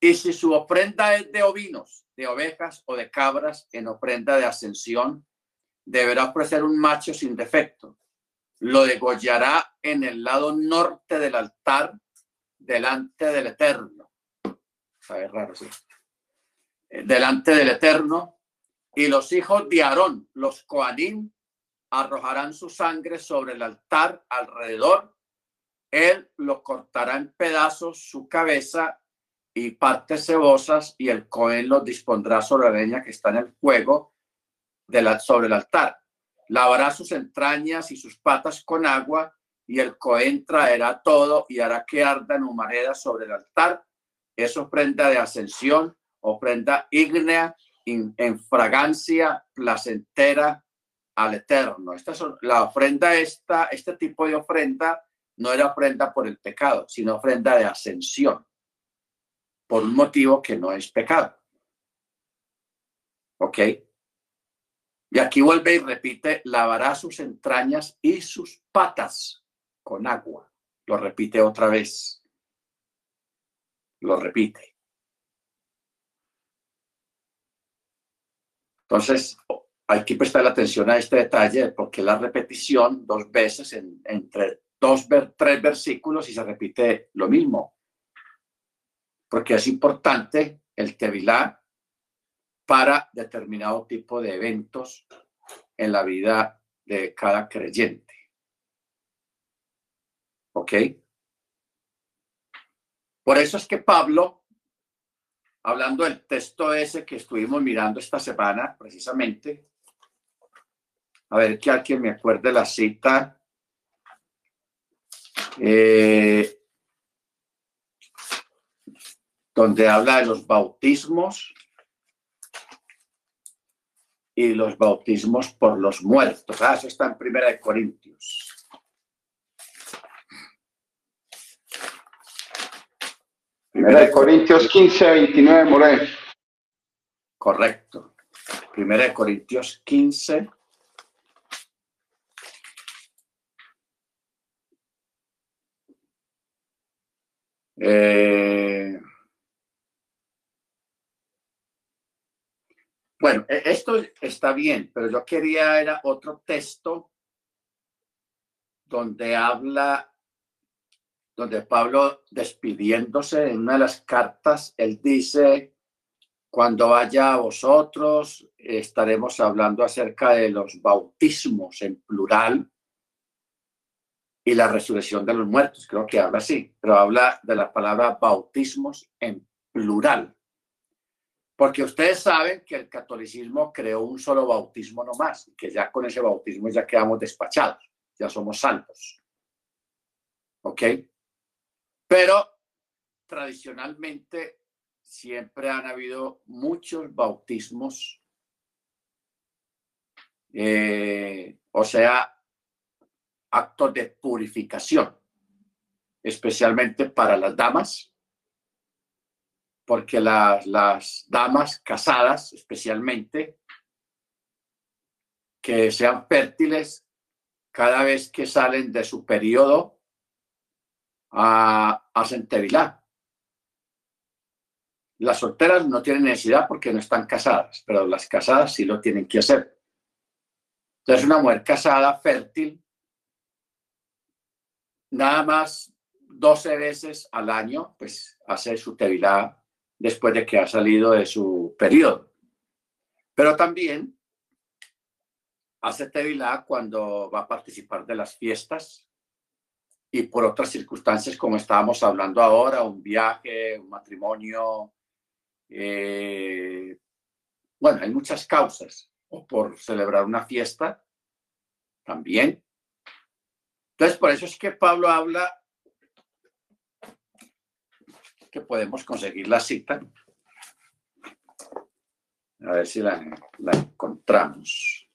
y si su ofrenda es de ovinos, de ovejas o de cabras en ofrenda de ascensión, deberá ofrecer un macho sin defecto. Lo degollará en el lado norte del altar, delante del Eterno. Sabe raro, sí. Eh, delante del Eterno y los hijos de Aarón, los Coanim, arrojarán su sangre sobre el altar alrededor. Él lo cortará en pedazos su cabeza y partes cebosas y el Cohen los dispondrá sobre la leña que está en el fuego de la, sobre el altar. Lavará sus entrañas y sus patas con agua y el Cohen traerá todo y hará que arda en humareda sobre el altar. Es ofrenda de ascensión, ofrenda ígnea en, fragancia placentera al Eterno. Esta la ofrenda, esta, este tipo de ofrenda no era ofrenda por el pecado, sino ofrenda de ascensión, por un motivo que no es pecado. ¿Ok? Y aquí vuelve y repite, lavará sus entrañas y sus patas con agua. Lo repite otra vez. Lo repite. Entonces, hay que prestar atención a este detalle porque la repetición dos veces en, entre dos, tres versículos y se repite lo mismo. Porque es importante el Tevilá para determinado tipo de eventos en la vida de cada creyente. ¿Ok? Por eso es que Pablo hablando del texto ese que estuvimos mirando esta semana, precisamente, a ver que alguien me acuerde la cita. Eh, donde habla de los bautismos y los bautismos por los muertos. Ah, eso está en Primera de Corintios. Primera de Corintios 15, 29, Moré. Correcto. Primera de Corintios 15. Eh, bueno, e-, esto está bien, pero yo quería era otro texto donde habla donde Pablo, despidiéndose en una de las cartas, él dice, cuando vaya a vosotros, estaremos hablando acerca de los bautismos en plural y la resurrección de los muertos. Creo que habla así, pero habla de la palabra bautismos en plural. Porque ustedes saben que el catolicismo creó un solo bautismo nomás, que ya con ese bautismo ya quedamos despachados, ya somos santos. ¿Ok? Pero tradicionalmente siempre han habido muchos bautismos, eh, o sea, actos de purificación, especialmente para las damas porque las, las damas casadas especialmente, que sean fértiles cada vez que salen de su periodo, a, hacen tevilá. Las solteras no tienen necesidad porque no están casadas, pero las casadas sí lo tienen que hacer. Entonces, una mujer casada, fértil, nada más 12 veces al año, pues hace su tevilá después de que ha salido de su periodo. Pero también hace tevilá cuando va a participar de las fiestas y por otras circunstancias como estábamos hablando ahora, un viaje, un matrimonio, eh, bueno, hay muchas causas, o por celebrar una fiesta también. Entonces, por eso es que Pablo habla que podemos conseguir la cita. A ver si la, encontramos.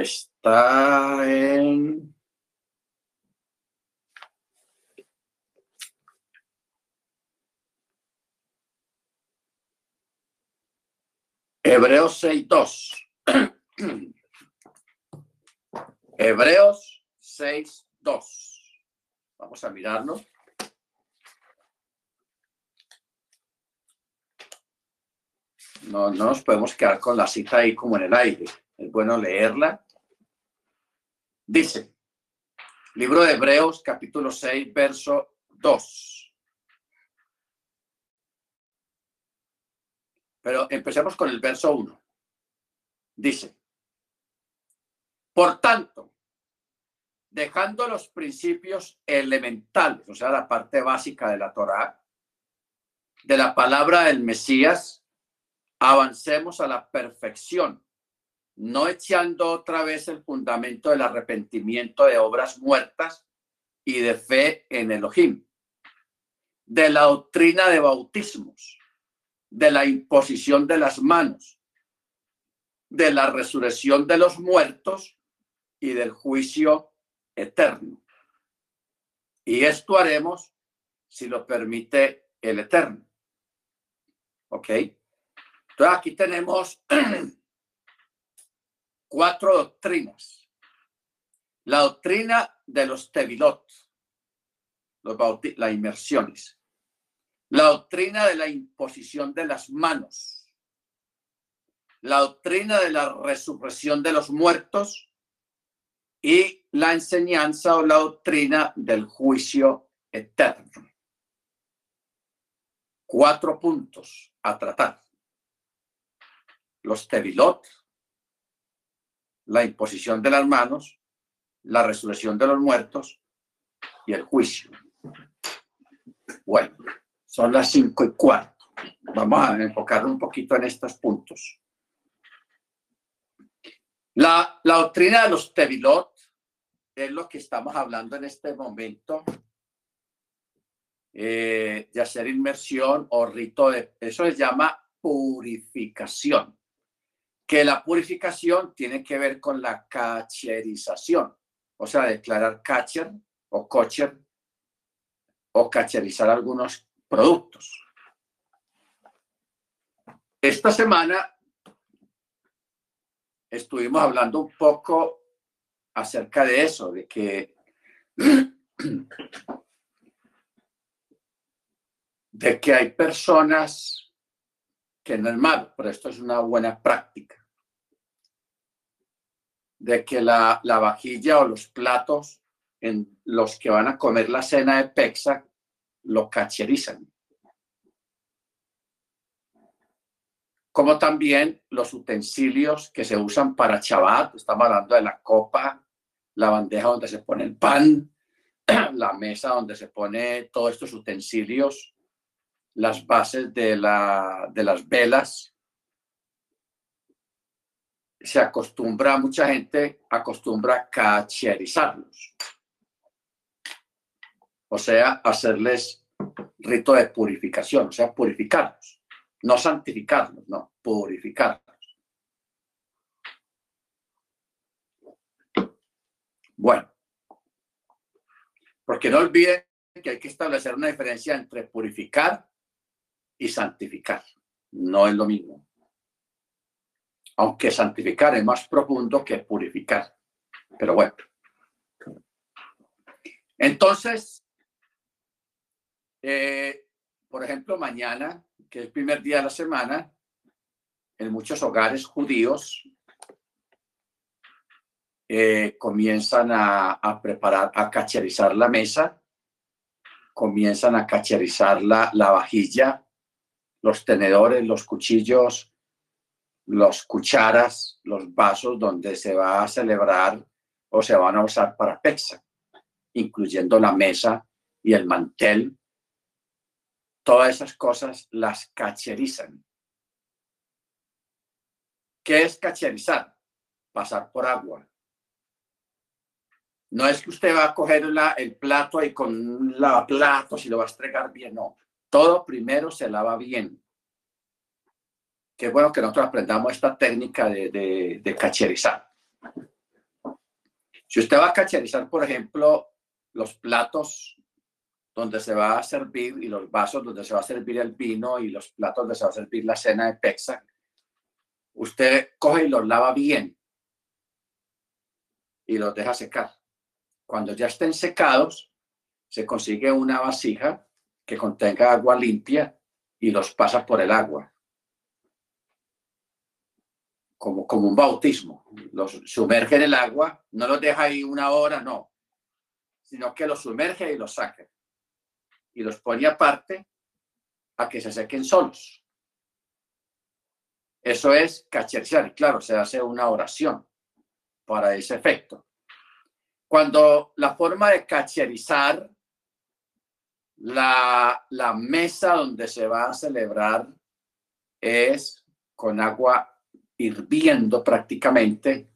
está en... Hebreos 6.2. Hebreos 6.2. Vamos a mirarlo. No, no nos podemos quedar con la cita ahí como en el aire es bueno leerla. Dice, libro de Hebreos, capítulo 6, verso 2. Pero empecemos con el verso 1. Dice, por tanto, dejando los principios elementales, o sea, la parte básica de la Torá, de la palabra del Mesías, avancemos a la perfección no echando otra vez el fundamento del arrepentimiento de obras muertas y de fe en Elohim, de la doctrina de bautismos, de la imposición de las manos, de la resurrección de los muertos y del juicio eterno. Y esto haremos si lo permite el Eterno. ¿Ok? Entonces aquí tenemos cuatro doctrinas. La doctrina de los tevilot, los las inmersiones. La doctrina de la imposición de las manos. La doctrina de la resurrección de los muertos y la enseñanza o la doctrina del juicio eterno. Cuatro puntos a tratar. Los tevilot, la imposición de las manos, la resurrección de los muertos y el juicio. Bueno, son las cinco y cuarto. Vamos a enfocar un poquito en estos puntos. La, la doctrina de los Tevilot es lo que estamos hablando en este momento eh, de hacer inmersión o rito de, eso se llama purificación que la purificación tiene que ver con la cacherización, o sea, declarar cacher o cocher o cacherizar algunos productos. Esta semana estuvimos hablando un poco acerca de eso, de que de que hay personas que no es malo, pero esto es una buena práctica, de que la, la vajilla o los platos en los que van a comer la cena de Pexa lo cacherizan. Como también los utensilios que se usan para Shabbat, estamos hablando de la copa, la bandeja donde se pone el pan, la mesa donde se pone todos estos utensilios las bases de, la, de las velas. Se acostumbra, mucha gente acostumbra a cacherizarlos. O sea, hacerles rito de purificación, o sea, purificarlos. No santificarlos, no, purificarlos. Bueno, porque no olviden que hay que establecer una diferencia entre purificar y santificar. No es lo mismo. Aunque santificar es más profundo que purificar. Pero bueno. Entonces, eh, por ejemplo, mañana, que es el primer día de la semana, en muchos hogares judíos eh, comienzan a, preparar, a cacherizar la mesa, comienzan a cacherizar la, la vajilla, los tenedores, los cuchillos, los cucharas, los vasos donde se va a celebrar o se van a usar para pexa, incluyendo la mesa y el mantel. Todas esas cosas las cacherizan. ¿Qué es cacherizar? Pasar por agua. No es que usted va a coger el plato y con la plato si lo va a estregar bien, no. Todo primero se lava bien. Qué bueno que nosotros aprendamos esta técnica de, de cacherizar. Si usted va a cacherizar, por ejemplo, los platos donde se va a servir y los vasos donde se va a servir el vino y los platos donde se va a servir la cena de Pexa, usted coge y los lava bien y los deja secar. Cuando ya estén secados, se consigue una vasija que contenga agua limpia y los pasa por el agua. Como, como un bautismo. Los sumerge en el agua, no los deja ahí una hora, no, sino que los sumerge y los saca. Y los pone aparte a que se sequen solos. Eso es cacherizar. Claro, se hace una oración para ese efecto. Cuando la forma de cacherizar la, la mesa donde se va a celebrar es con agua hirviendo prácticamente,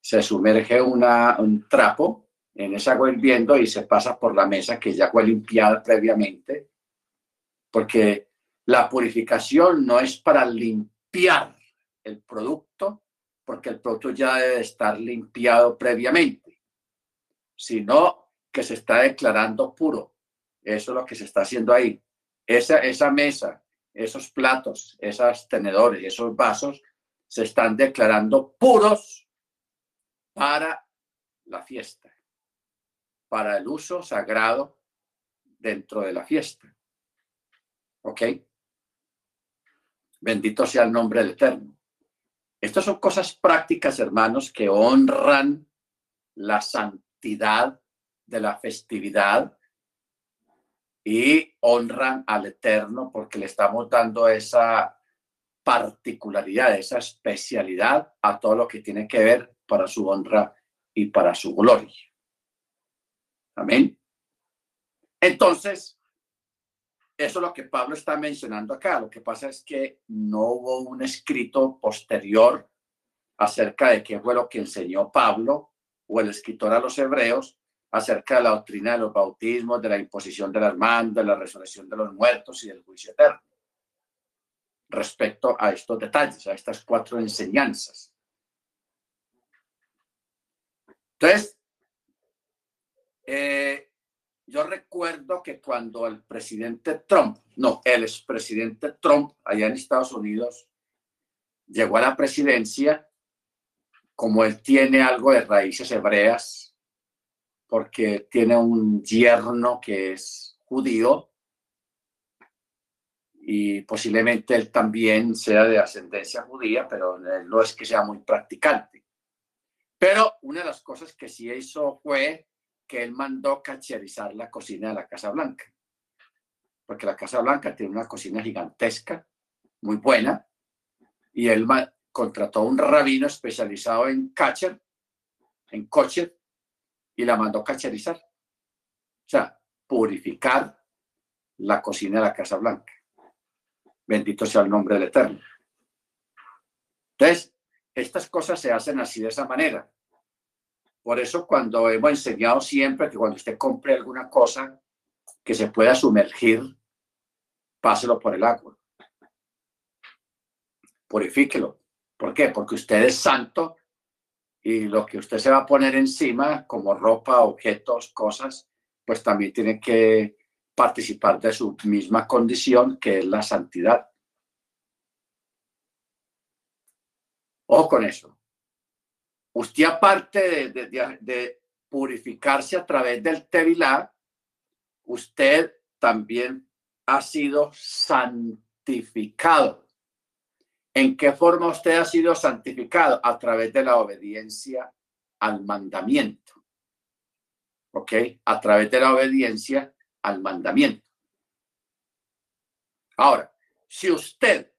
se sumerge una, un trapo en esa agua hirviendo y se pasa por la mesa que ya fue limpiada previamente, porque la purificación no es para limpiar el producto, porque el producto ya debe estar limpiado previamente sino que se está declarando puro. Eso es lo que se está haciendo ahí. Esa, esa mesa, esos platos, esos tenedores, esos vasos se están declarando puros para la fiesta, para el uso sagrado dentro de la fiesta. ¿Ok? Bendito sea el nombre del Eterno. Estas son cosas prácticas, hermanos, que honran la santidad de la festividad y honran al Eterno porque le estamos dando esa particularidad, esa especialidad a todo lo que tiene que ver para su honra y para su gloria. Amén. Entonces, eso es lo que Pablo está mencionando acá. Lo que pasa es que no hubo un escrito posterior acerca de qué fue lo que enseñó Pablo o el escritor a los hebreos acerca de la doctrina de los bautismos, de la imposición de las manos, de la resurrección de los muertos y del juicio eterno. Respecto a estos detalles, a estas cuatro enseñanzas. Entonces, eh, yo recuerdo que cuando el presidente Trump, no, el expresidente Trump allá en Estados Unidos llegó a la presidencia, como él tiene algo de raíces hebreas, porque tiene un yerno que es judío y posiblemente él también sea de ascendencia judía, pero no es que sea muy practicante. Pero una de las cosas que sí hizo fue que él mandó cacherizar la cocina de la Casa Blanca, porque la Casa Blanca tiene una cocina gigantesca, muy buena, y él contrató un rabino especializado en catcher, en coche, y la mandó cacherizar. O sea, purificar la cocina de la Casa Blanca. Bendito sea el nombre del Eterno. Entonces, estas cosas se hacen así de esa manera. Por eso cuando hemos enseñado siempre que cuando usted compre alguna cosa que se pueda sumergir, páselo por el agua. purifíquelo. ¿Por qué? Porque usted es santo y lo que usted se va a poner encima, como ropa, objetos, cosas, pues también tiene que participar de su misma condición, que es la santidad. O con eso. Usted aparte de, purificarse a través del Tevilá, usted también ha sido santificado. ¿En qué forma usted ha sido santificado? A través de la obediencia al mandamiento. ¿Ok? A través de la obediencia al mandamiento. Ahora, si usted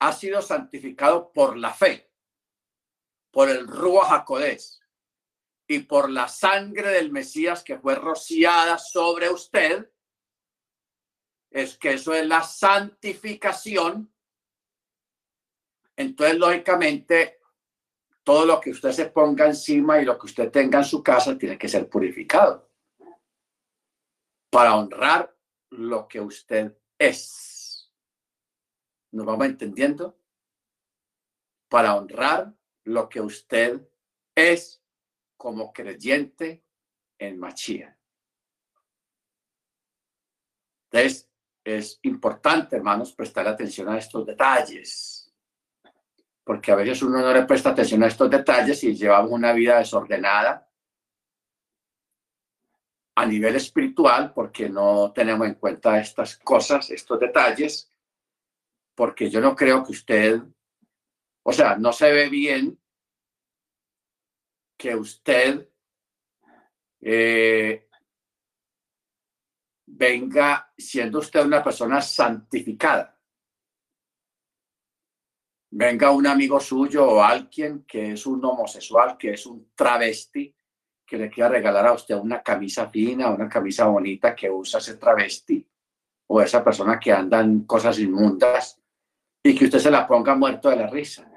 ha sido santificado por la fe, por el Ruach HaKodesh y por la sangre del Mesías que fue rociada sobre usted, es que eso es la santificación. Entonces, lógicamente, todo lo que usted se ponga encima y lo que usted tenga en su casa tiene que ser purificado para honrar lo que usted es. ¿Nos vamos entendiendo? Para honrar lo que usted es como creyente en Machía. Entonces, es importante, hermanos, prestar atención a estos detalles, porque a veces uno no le presta atención a estos detalles y llevamos una vida desordenada a nivel espiritual, porque no tenemos en cuenta estas cosas, estos detalles, porque yo no creo que usted, o sea, no se ve bien que usted eh, venga siendo usted una persona santificada. Venga un amigo suyo o alguien que es un homosexual, que es un travesti, que le quiera regalar a usted una camisa fina, una camisa bonita que usa ese travesti, o esa persona que anda en cosas inmundas, y que usted se la ponga muerto de la risa.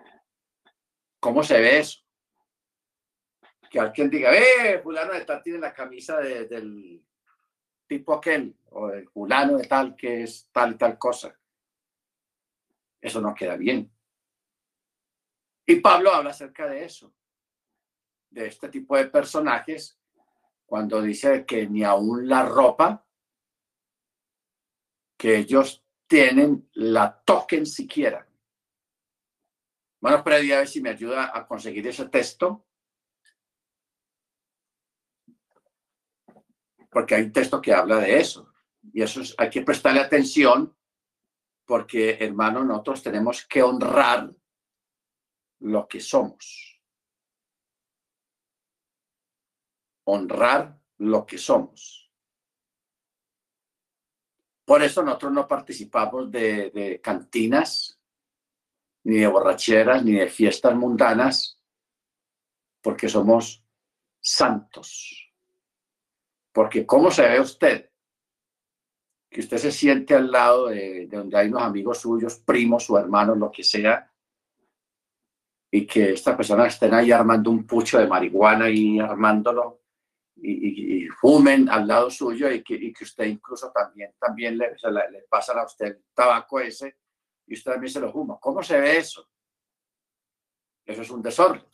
¿Cómo se ve eso? Que alguien diga, eh, fulano de tal tiene la camisa del tipo aquel, o el fulano de tal que es tal y tal cosa. Eso no queda bien. Y Pablo habla acerca de eso, de este tipo de personajes, cuando dice que ni aún la ropa que ellos tienen la toquen siquiera. Bueno, pero a ver si me ayuda a conseguir ese texto. porque hay un texto que habla de eso. Y eso hay que prestarle atención porque, hermano, nosotros tenemos que honrar lo que somos. Honrar lo que somos. Por eso nosotros no participamos de cantinas, ni de borracheras, ni de fiestas mundanas, porque somos santos porque ¿cómo se ve usted? Que usted se siente al lado de, donde hay unos amigos suyos, primos o hermanos, lo que sea, y que esta persona estén ahí armando un pucho de marihuana y armándolo y, fumen al lado suyo y que, usted incluso también, también le, le, pasan a usted el tabaco ese y usted también se lo fuma. ¿Cómo se ve eso? Eso es un desorden.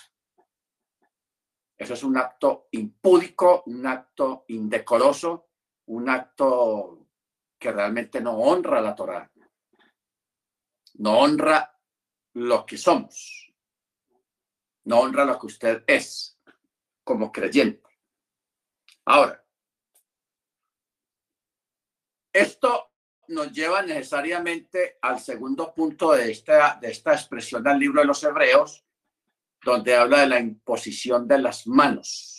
Eso es un acto impúdico, un acto indecoroso, un acto que realmente no honra la Torah. No honra lo que somos. No honra lo que usted es como creyente. Ahora, esto nos lleva necesariamente al segundo punto de esta, de esta expresión del libro de los Hebreos, donde habla de la imposición de las manos.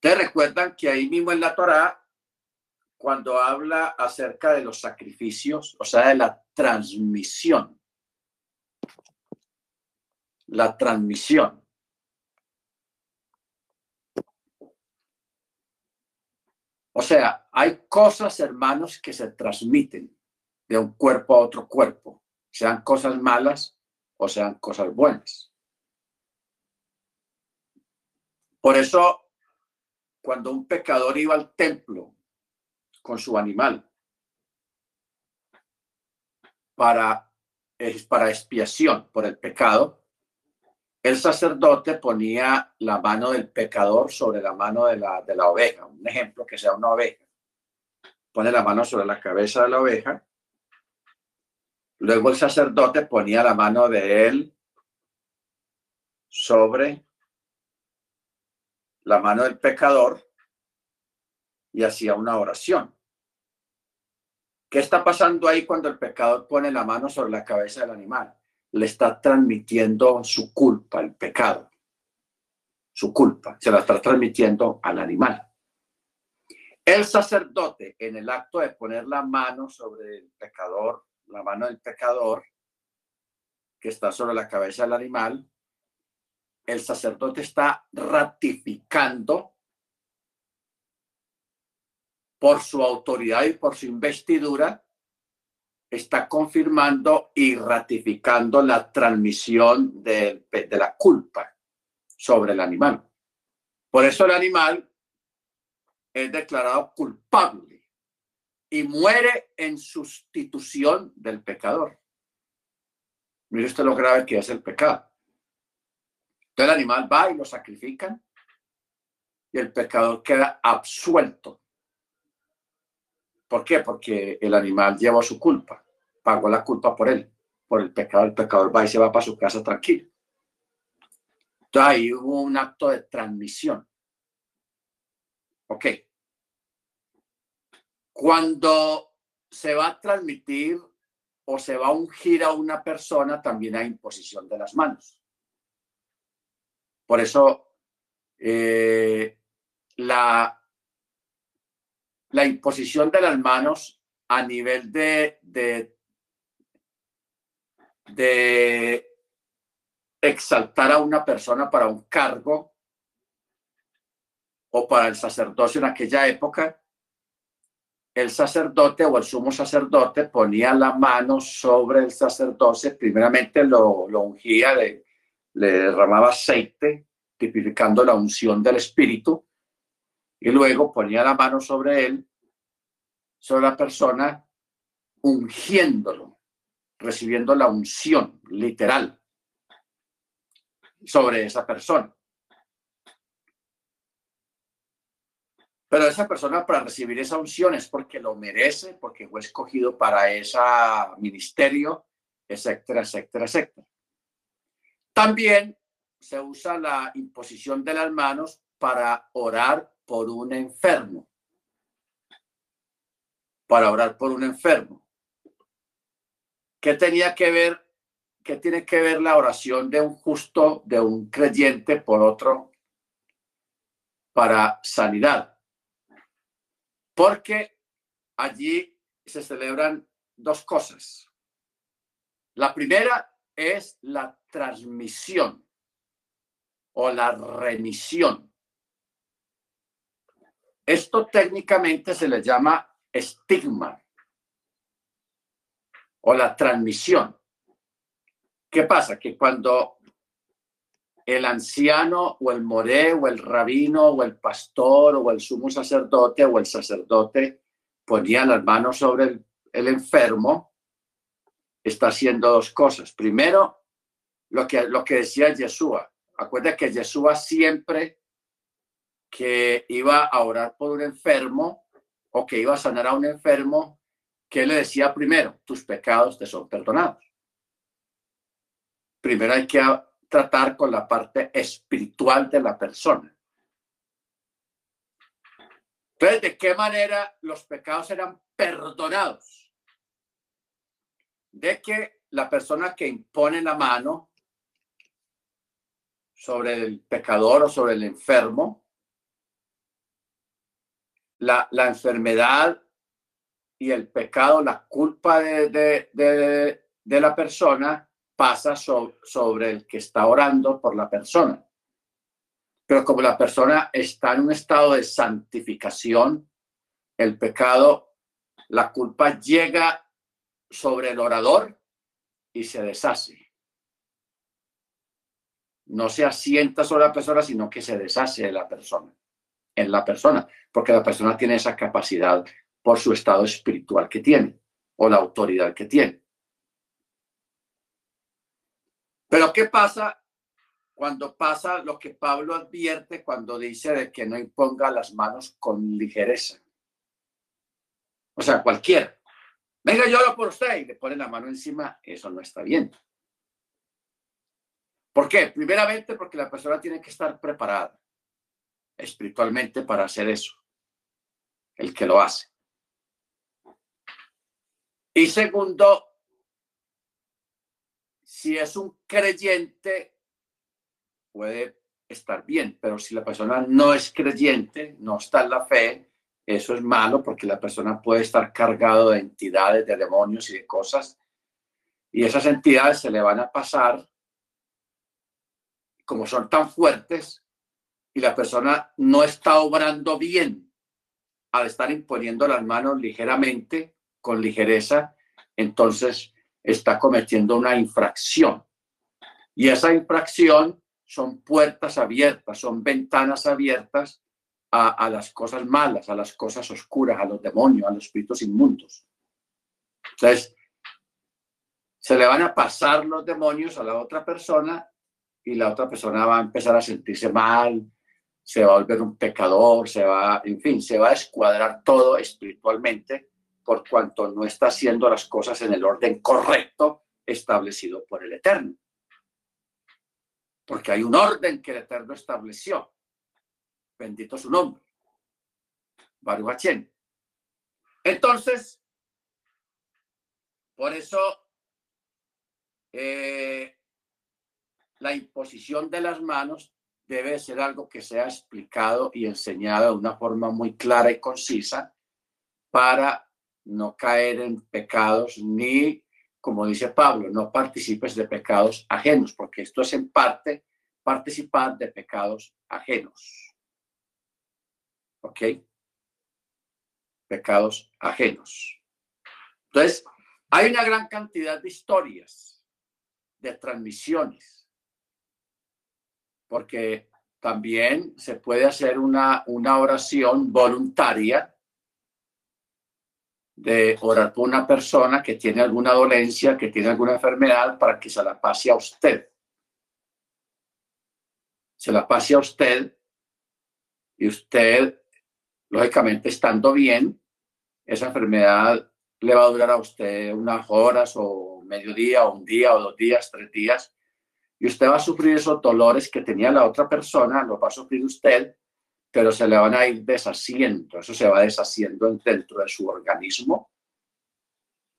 Te recuerdan que ahí mismo en la Torá, cuando habla acerca de los sacrificios, o sea, de la transmisión, la transmisión. O sea, hay cosas, hermanos, que se transmiten de un cuerpo a otro cuerpo sean cosas malas o sean cosas buenas. Por eso, cuando un pecador iba al templo con su animal para, para expiación por el pecado, el sacerdote ponía la mano del pecador sobre la mano de la, de la oveja. Un ejemplo que sea una oveja. Pone la mano sobre la cabeza de la oveja. Luego el sacerdote ponía la mano de él sobre la mano del pecador y hacía una oración. ¿Qué está pasando ahí cuando el pecador pone la mano sobre la cabeza del animal? Le está transmitiendo su culpa, el pecado. Su culpa, se la está transmitiendo al animal. El sacerdote, en el acto de poner la mano sobre el pecador, la mano del pecador, que está sobre la cabeza del animal, el sacerdote está ratificando por su autoridad y por su investidura, está confirmando y ratificando la transmisión de, la culpa sobre el animal. Por eso el animal es declarado culpable y muere en sustitución del pecador. Mire usted lo grave que es el pecado. Entonces el animal va y lo sacrifican y el pecador queda absuelto ¿Por qué? Porque el animal llevó su culpa, pagó la culpa por él, por el pecado. El pecador va y se va para su casa tranquilo. Entonces ahí hubo un acto de transmisión. Ok. Cuando se va a transmitir o se va a ungir a una persona, también hay imposición de las manos. Por eso eh, la la imposición de las manos a nivel de, de, exaltar a una persona para un cargo o para el sacerdocio en aquella época, el sacerdote o el sumo sacerdote ponía la mano sobre el sacerdote, primeramente lo, ungía, le derramaba aceite, tipificando la unción del espíritu, y luego ponía la mano sobre él, sobre la persona, ungiéndolo, recibiendo la unción literal sobre esa persona. Pero esa persona para recibir esa unción es porque lo merece, porque fue escogido para ese ministerio, etcétera, etcétera, etcétera. También se usa la imposición de las manos para orar por un enfermo. Para orar por un enfermo. ¿Qué tenía que ver? ¿Qué tiene que ver la oración de un justo, de un creyente por otro para sanidad? Porque allí se celebran dos cosas. La primera es la transmisión o la remisión esto técnicamente se le llama estigma o la transmisión. ¿Qué pasa? Que cuando el anciano o el moré o el rabino o el pastor o el sumo sacerdote o el sacerdote ponían las manos sobre el, enfermo, está haciendo dos cosas. Primero, lo que, lo que decía Yeshua. Acuerda que Yeshua siempre que iba a orar por un enfermo o que iba a sanar a un enfermo, que le decía primero, tus pecados te son perdonados. Primero hay que tratar con la parte espiritual de la persona. Entonces, ¿de qué manera los pecados eran perdonados? De que la persona que impone la mano sobre el pecador o sobre el enfermo la, enfermedad y el pecado, la culpa de, la persona pasa sobre el que está orando por la persona. Pero como la persona está en un estado de santificación, el pecado, la culpa llega sobre el orador y se deshace. No se asienta sobre la persona, sino que se deshace de la persona en la persona, porque la persona tiene esa capacidad por su estado espiritual que tiene o la autoridad que tiene. Pero ¿qué pasa cuando pasa lo que Pablo advierte cuando dice de que no imponga las manos con ligereza? O sea, cualquiera. Venga, yo lo por usted y le pone la mano encima, eso no está bien. ¿Por qué? Primeramente porque la persona tiene que estar preparada espiritualmente para hacer eso, el que lo hace. Y segundo, si es un creyente, puede estar bien, pero si la persona no es creyente, no está en la fe, eso es malo porque la persona puede estar cargado de entidades, de demonios y de cosas, y esas entidades se le van a pasar, como son tan fuertes, y la persona no está obrando bien al estar imponiendo las manos ligeramente, con ligereza, entonces está cometiendo una infracción. Y esa infracción son puertas abiertas, son ventanas abiertas a, las cosas malas, a las cosas oscuras, a los demonios, a los espíritus inmundos. Entonces, se le van a pasar los demonios a la otra persona y la otra persona va a empezar a sentirse mal, se va a volver un pecador, se va, en fin, se va a escuadrar todo espiritualmente por cuanto no está haciendo las cosas en el orden correcto establecido por el Eterno. Porque hay un orden que el Eterno estableció. Bendito su nombre. Baruch Entonces, por eso eh, la imposición de las manos debe ser algo que sea explicado y enseñado de una forma muy clara y concisa para no caer en pecados ni, como dice Pablo, no participes de pecados ajenos, porque esto es en parte participar de pecados ajenos. ¿Ok? Pecados ajenos. Entonces, hay una gran cantidad de historias, de transmisiones, porque también se puede hacer una, una oración voluntaria de orar por una persona que tiene alguna dolencia, que tiene alguna enfermedad, para que se la pase a usted. Se la pase a usted y usted, lógicamente, estando bien, esa enfermedad le va a durar a usted unas horas o mediodía o un día o dos días, tres días, y usted va a sufrir esos dolores que tenía la otra persona, los va a sufrir usted, pero se le van a ir deshaciendo, eso se va deshaciendo dentro de su organismo,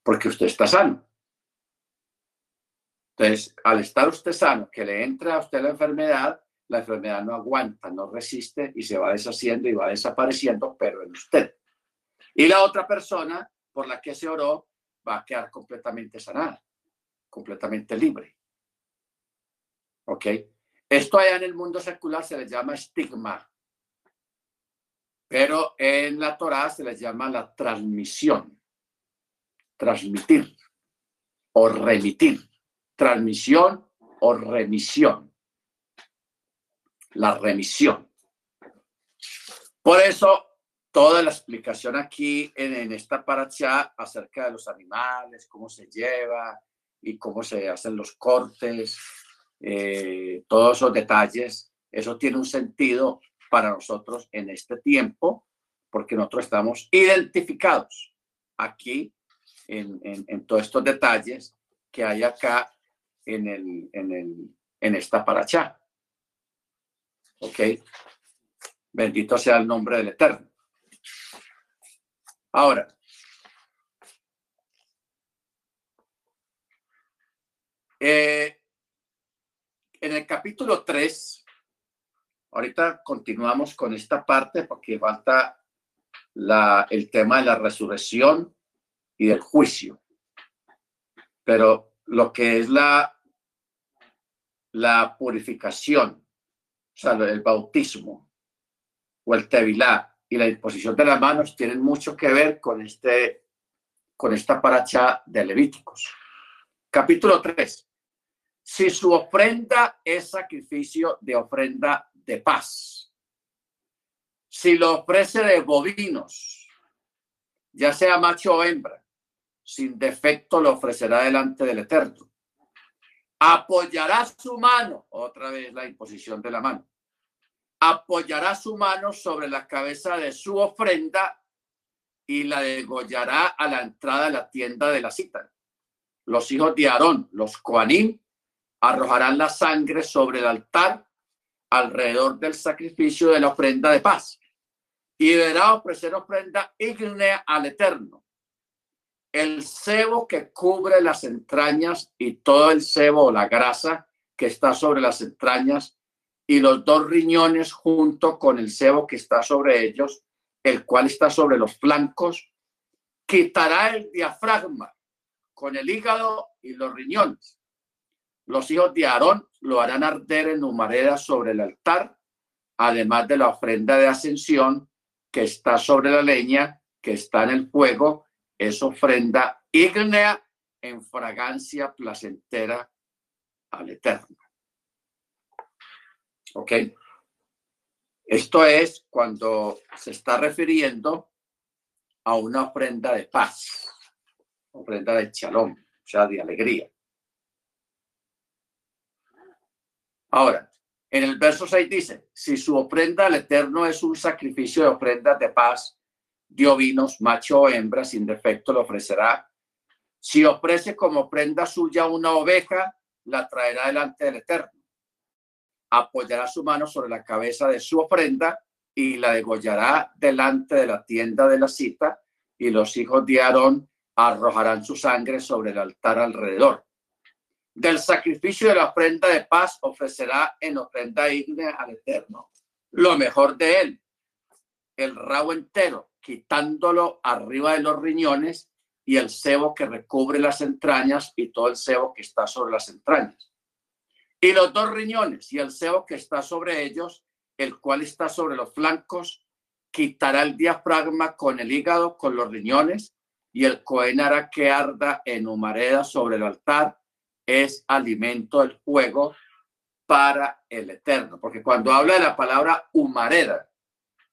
porque usted está sano. Entonces, al estar usted sano, que le entra a usted la enfermedad, la enfermedad no aguanta, no resiste y se va deshaciendo y va desapareciendo, pero en usted. Y la otra persona por la que se oró va a quedar completamente sanada, completamente libre. ¿Ok? Esto allá en el mundo secular se le llama estigma. Pero en la Torá se les llama la transmisión, transmitir o remitir, transmisión o remisión, la remisión. Por eso, toda la explicación aquí en, esta paracha acerca de los animales, cómo se lleva y cómo se hacen los cortes, eh, todos esos detalles, eso tiene un sentido para nosotros en este tiempo, porque nosotros estamos identificados aquí en, todos estos detalles que hay acá en esta paracha. ¿Ok? Bendito sea el nombre del Eterno. Ahora, eh, en el capítulo 3, Ahorita continuamos con esta parte porque falta la, el tema de la resurrección y del juicio. Pero lo que es la, la purificación, o sea, el bautismo o el tevilá y la imposición de las manos tienen mucho que ver con, este, con esta paracha de Levíticos. Capítulo 3. Si su ofrenda es sacrificio de ofrenda de paz. Si lo ofrece de bovinos, ya sea macho o hembra, sin defecto lo ofrecerá delante del Eterno. apoyará su mano, otra vez la imposición de la mano, apoyará su mano sobre la cabeza de su ofrenda y la degollará a la entrada de la tienda de la cita. Los hijos de Aarón, los Coanim, arrojarán la sangre sobre el altar alrededor del sacrificio de la ofrenda de paz y deberá ofrecer ofrenda ígnea al Eterno. El cebo que cubre las entrañas y todo el cebo o la grasa que está sobre las entrañas y los dos riñones junto con el cebo que está sobre ellos, el cual está sobre los flancos, quitará el diafragma con el hígado y los riñones. Los hijos de Aarón lo harán arder en humareda sobre el altar, además de la ofrenda de ascensión que está sobre la leña, que está en el fuego, es ofrenda ígnea en fragancia placentera al Eterno. ¿Ok? Esto es cuando se está refiriendo a una ofrenda de paz, ofrenda de chalón, o sea, de alegría. Ahora, en el verso 6 dice, si su ofrenda al Eterno es un sacrificio de ofrendas de paz, dio vinos, macho o hembra, sin defecto lo ofrecerá. Si ofrece como ofrenda suya una oveja, la traerá delante del Eterno. Apoyará su mano sobre la cabeza de su ofrenda y la degollará delante de la tienda de la cita, y los hijos de Aarón arrojarán su sangre sobre el altar alrededor del sacrificio de la ofrenda de paz ofrecerá en ofrenda ígnea al Eterno lo mejor de él, el rabo entero, quitándolo arriba de los riñones y el sebo que recubre las entrañas y todo el sebo que está sobre las entrañas. Y los dos riñones y el sebo que está sobre ellos, el cual está sobre los flancos, quitará el diafragma con el hígado, con los riñones, y el cohen hará que arda en humareda sobre el altar es alimento del fuego para el eterno. Porque cuando habla de la palabra humareda,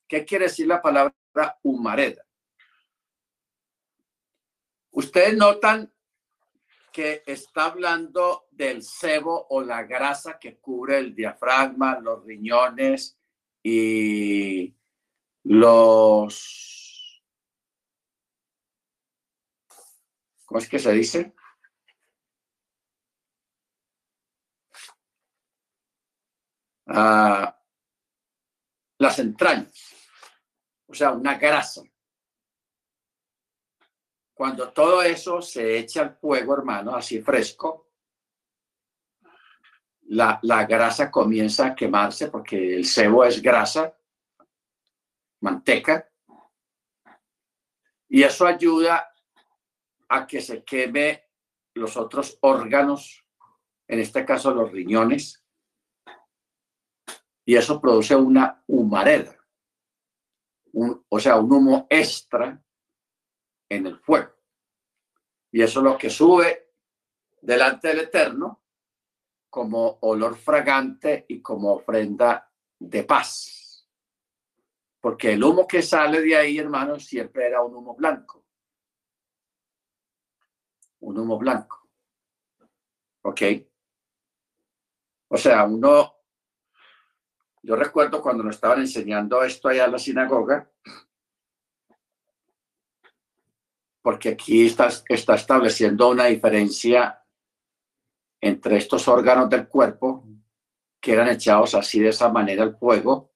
¿qué quiere decir la palabra humareda? Ustedes notan que está hablando del sebo o la grasa que cubre el diafragma, los riñones y los... ¿Cómo es que se dice? Las entrañas, o sea, una grasa. Cuando todo eso se echa al fuego, hermano, así fresco, la, la grasa comienza a quemarse porque el cebo es grasa, manteca, y eso ayuda a que se queme los otros órganos, en este caso los riñones, y eso produce una humareda, o sea, un humo extra en el fuego. Y eso es lo que sube delante del Eterno como olor fragante y como ofrenda de paz. Porque el humo que sale de ahí, hermanos, siempre era un humo blanco. Un humo blanco. ¿Ok? O sea, uno yo recuerdo cuando nos estaban enseñando esto allá en la sinagoga, porque aquí está, estableciendo una diferencia entre estos órganos del cuerpo que eran echados así de esa manera al fuego,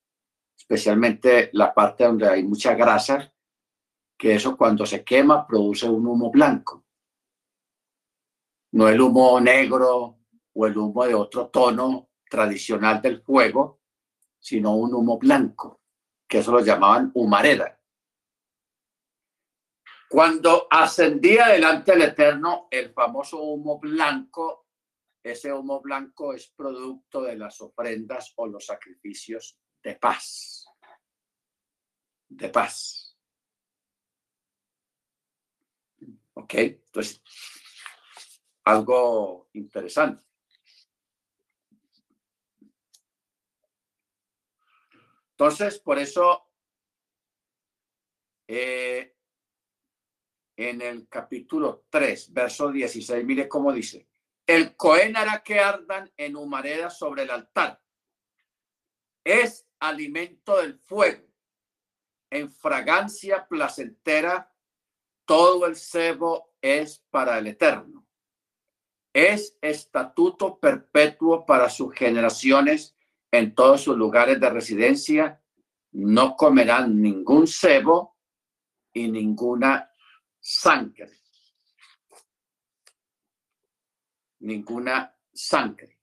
especialmente la parte donde hay mucha grasa, que eso cuando se quema produce un humo blanco. No el humo negro o el humo de otro tono tradicional del fuego, sino un humo blanco, que eso lo llamaban humareda. Cuando ascendía delante del Eterno, el famoso humo blanco, ese humo blanco es producto de las ofrendas o los sacrificios de paz. De paz. ¿Ok? Entonces, algo interesante. Entonces, por eso, eh, en el capítulo 3, verso 16, mire cómo dice, El Cohen hará que ardan en humareda sobre el altar. Es alimento del fuego. En fragancia placentera, todo el cebo es para el eterno. Es estatuto perpetuo para sus generaciones en todos sus lugares de residencia. No comerán ningún cebo y ninguna sangre. Ninguna sangre.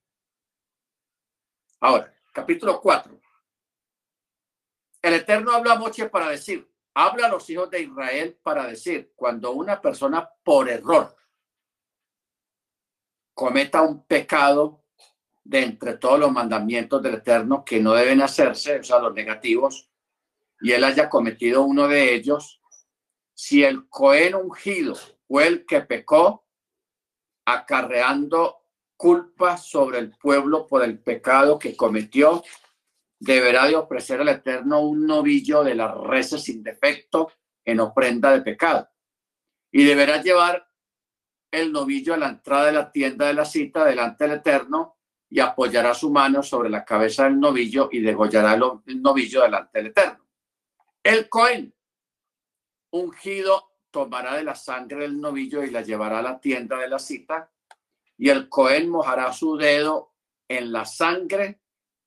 Ahora, capítulo 4. El Eterno habla a para decir, habla a los hijos de Israel para decir, cuando una persona por error cometa un pecado de entre todos los mandamientos del Eterno que no deben hacerse, o sea, los negativos, y él haya cometido uno de ellos, si el Cohen ungido fue el que pecó, acarreando culpa sobre el pueblo por el pecado que cometió, deberá de ofrecer al Eterno un novillo de las reses sin defecto en ofrenda de pecado. Y deberá llevar el novillo a la entrada de la tienda de la cita delante del Eterno y apoyará su mano sobre la cabeza del novillo y degollará el novillo delante del Eterno. El Cohen ungido tomará de la sangre del novillo y la llevará a la tienda de la cita, y el Cohen mojará su dedo en la sangre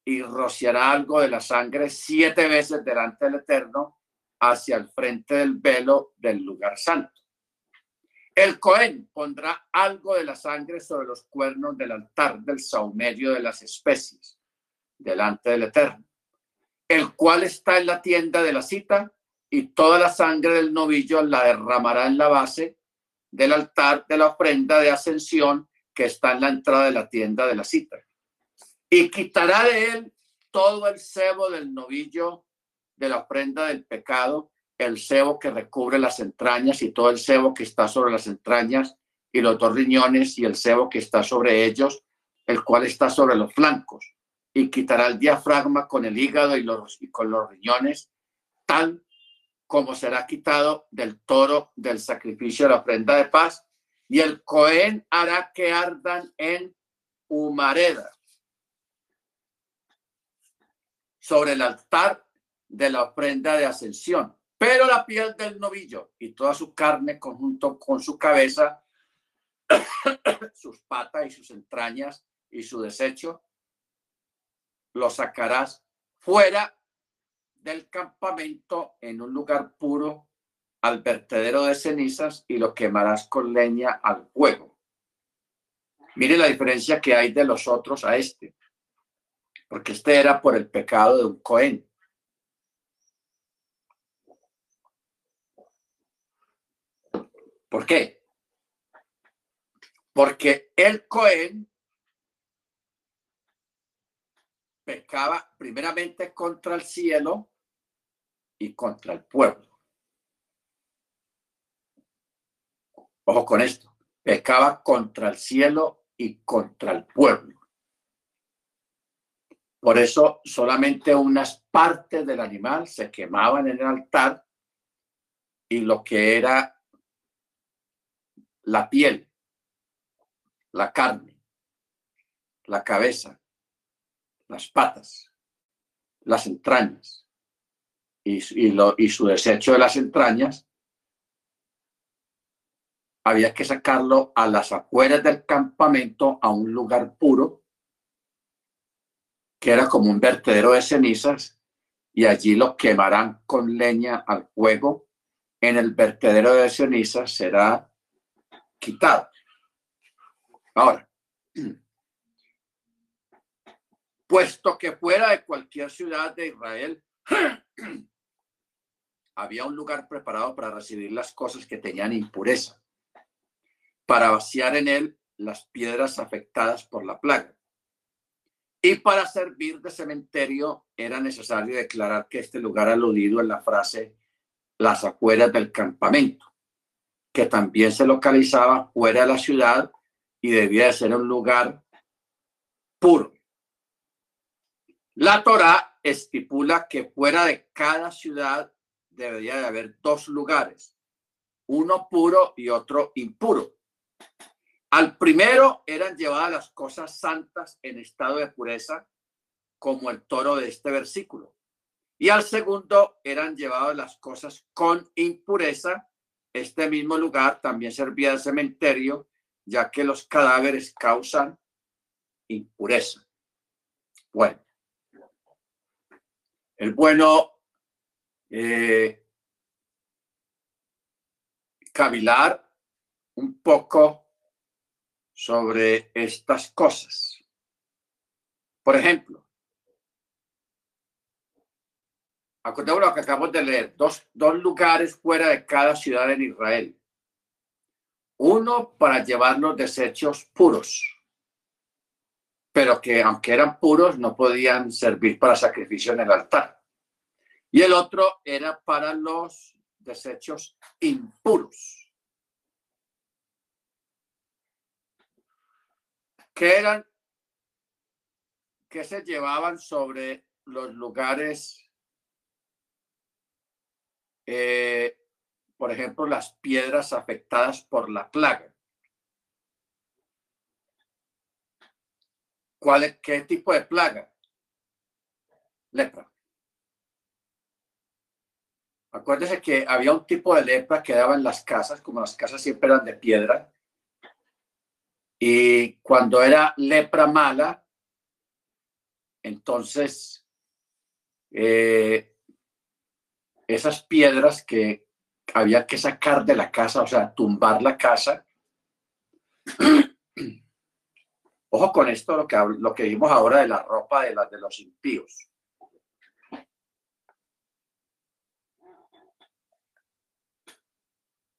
y rociará algo de la sangre siete veces delante del Eterno hacia el frente del velo del lugar santo. El Cohen pondrá algo de la sangre sobre los cuernos del altar del saumerio de las especies delante del Eterno, el cual está en la tienda de la cita y toda la sangre del novillo la derramará en la base del altar de la ofrenda de ascensión que está en la entrada de la tienda de la cita. Y quitará de él todo el cebo del novillo de la ofrenda del pecado, el cebo que recubre las entrañas y todo el cebo que está sobre las entrañas y los dos riñones y el cebo que está sobre ellos, el cual está sobre los flancos. Y quitará el diafragma con el hígado y, los, y con los riñones, tal como será quitado del toro del sacrificio de la ofrenda de paz, y el Cohen hará que ardan en humareda sobre el altar de la ofrenda de ascensión. Pero la piel del novillo y toda su carne conjunto con su cabeza, sus patas y sus entrañas y su desecho, lo sacarás fuera del campamento en un lugar puro al vertedero de cenizas y lo quemarás con leña al fuego. Mire la diferencia que hay de los otros a este, porque este era por el pecado de un Cohen. ¿Por qué? Porque el Cohen pecaba primeramente contra el cielo y contra el pueblo. Ojo con esto, pecaba contra el cielo y contra el pueblo. Por eso solamente unas partes del animal se quemaban en el altar y lo que era la piel, la carne, la cabeza, las patas, las entrañas, y, su desecho de las entrañas, había que sacarlo a las afueras del campamento a un lugar puro, que era como un vertedero de cenizas, y allí lo quemarán con leña al fuego. En el vertedero de cenizas será quitado. Ahora, puesto que fuera de cualquier ciudad de Israel, había un lugar preparado para recibir las cosas que tenían impureza, para vaciar en él las piedras afectadas por la plaga. Y para servir de cementerio era necesario declarar que este lugar aludido en la frase las afueras del campamento, que también se localizaba fuera de la ciudad y debía de ser un lugar puro. La Torá estipula que fuera de cada ciudad debería de haber dos lugares, uno puro y otro impuro. Al primero eran llevadas las cosas santas en estado de pureza, como el toro de este versículo. Y al segundo eran llevadas las cosas con impureza. Este mismo lugar también servía de cementerio, ya que los cadáveres causan impureza. Bueno, el bueno eh, cavilar un poco sobre estas cosas. Por ejemplo, acordemos lo que acabamos de leer, dos, dos lugares fuera de cada ciudad en Israel. Uno para llevar los desechos puros, pero que aunque eran puros no podían servir para sacrificio en el altar. Y el otro era para los desechos impuros. Que eran que se llevaban sobre los lugares, eh, por ejemplo, las piedras afectadas por la plaga. ¿Cuál es, ¿Qué tipo de plaga? Lepra. Acuérdese que había un tipo de lepra que daba en las casas, como las casas siempre eran de piedra. Y cuando era lepra mala, entonces eh, esas piedras que había que sacar de la casa, o sea, tumbar la casa, Ojo con esto, lo que, lo que vimos ahora de la ropa de, la, de los impíos.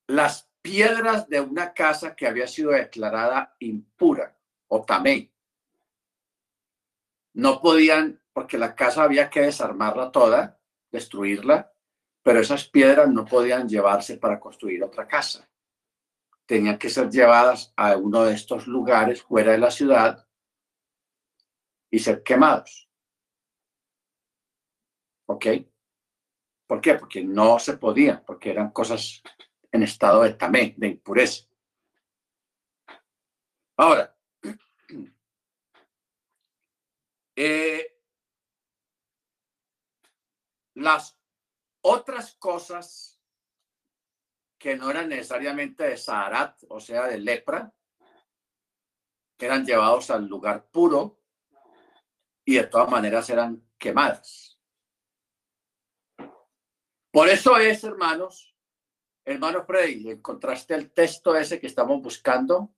Las piedras de una casa que había sido declarada impura o tamén no podían, porque la casa había que desarmarla toda, destruirla, pero esas piedras no podían llevarse para construir otra casa tenían que ser llevadas a uno de estos lugares fuera de la ciudad y ser quemados. ¿Ok? ¿Por qué? Porque no se podían, porque eran cosas en estado de tamé, de impureza. Ahora, eh, las otras cosas que no eran necesariamente de Saharat, o sea, de lepra, eran llevados al lugar puro y de todas maneras eran quemadas. Por eso es, hermanos, hermano Freddy, ¿encontraste el texto ese que estamos buscando?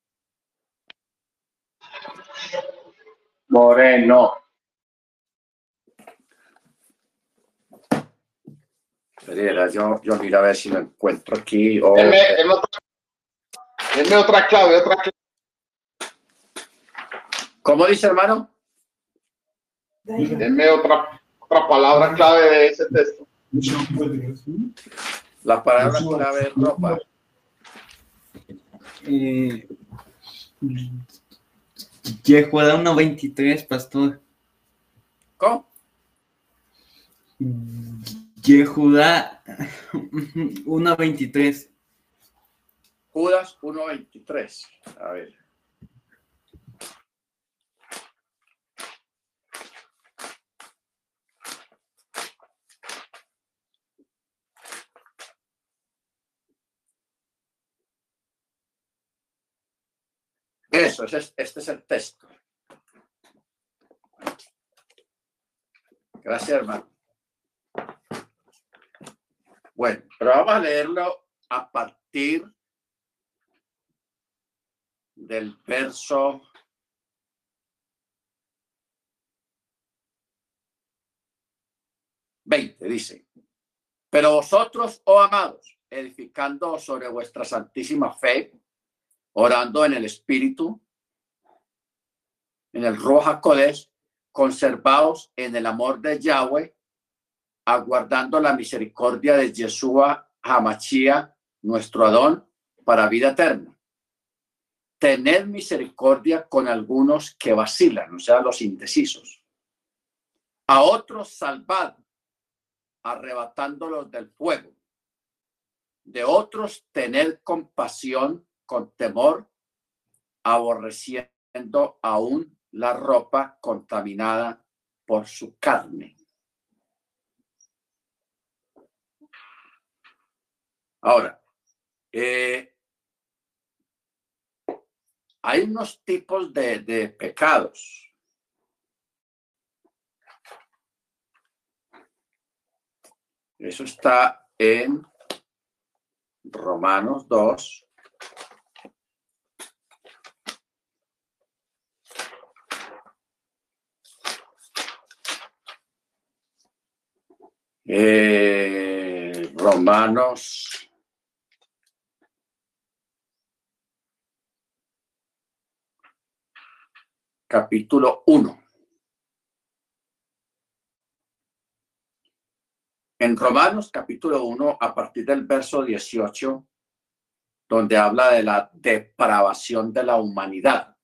Moreno. Yo, yo mira a ver si lo encuentro aquí. O... otra, clave, otra clave. ¿Cómo dice, hermano? Denme otra, otra palabra clave de ese texto. La palabra clave es ropa. Eh, Yehuda 1.23, pastor. ¿Cómo? Yehuda 1.23. Judas 1.23. A ver. Eso, este es el texto. Gracias, hermano. Bueno, pero vamos a leerlo a partir del verso veinte, dice, pero vosotros, oh amados, edificando sobre vuestra santísima fe, orando en el Espíritu, en el Roja Kodesh, conservados en el amor de Yahweh, aguardando la misericordia de Yeshua Hamachía, nuestro Adón, para vida eterna. Tened misericordia con algunos que vacilan, o sea, los indecisos. A otros salvad, arrebatándolos del fuego. De otros tened compasión con temor, aborreciendo aún la ropa contaminada por su carne. Ahora, eh, hay unos tipos de, pecados. Eso está en Romanos 2. Eh, Romanos capítulo 1. En Romanos capítulo 1, a partir del verso 18, donde habla de la depravación de la humanidad.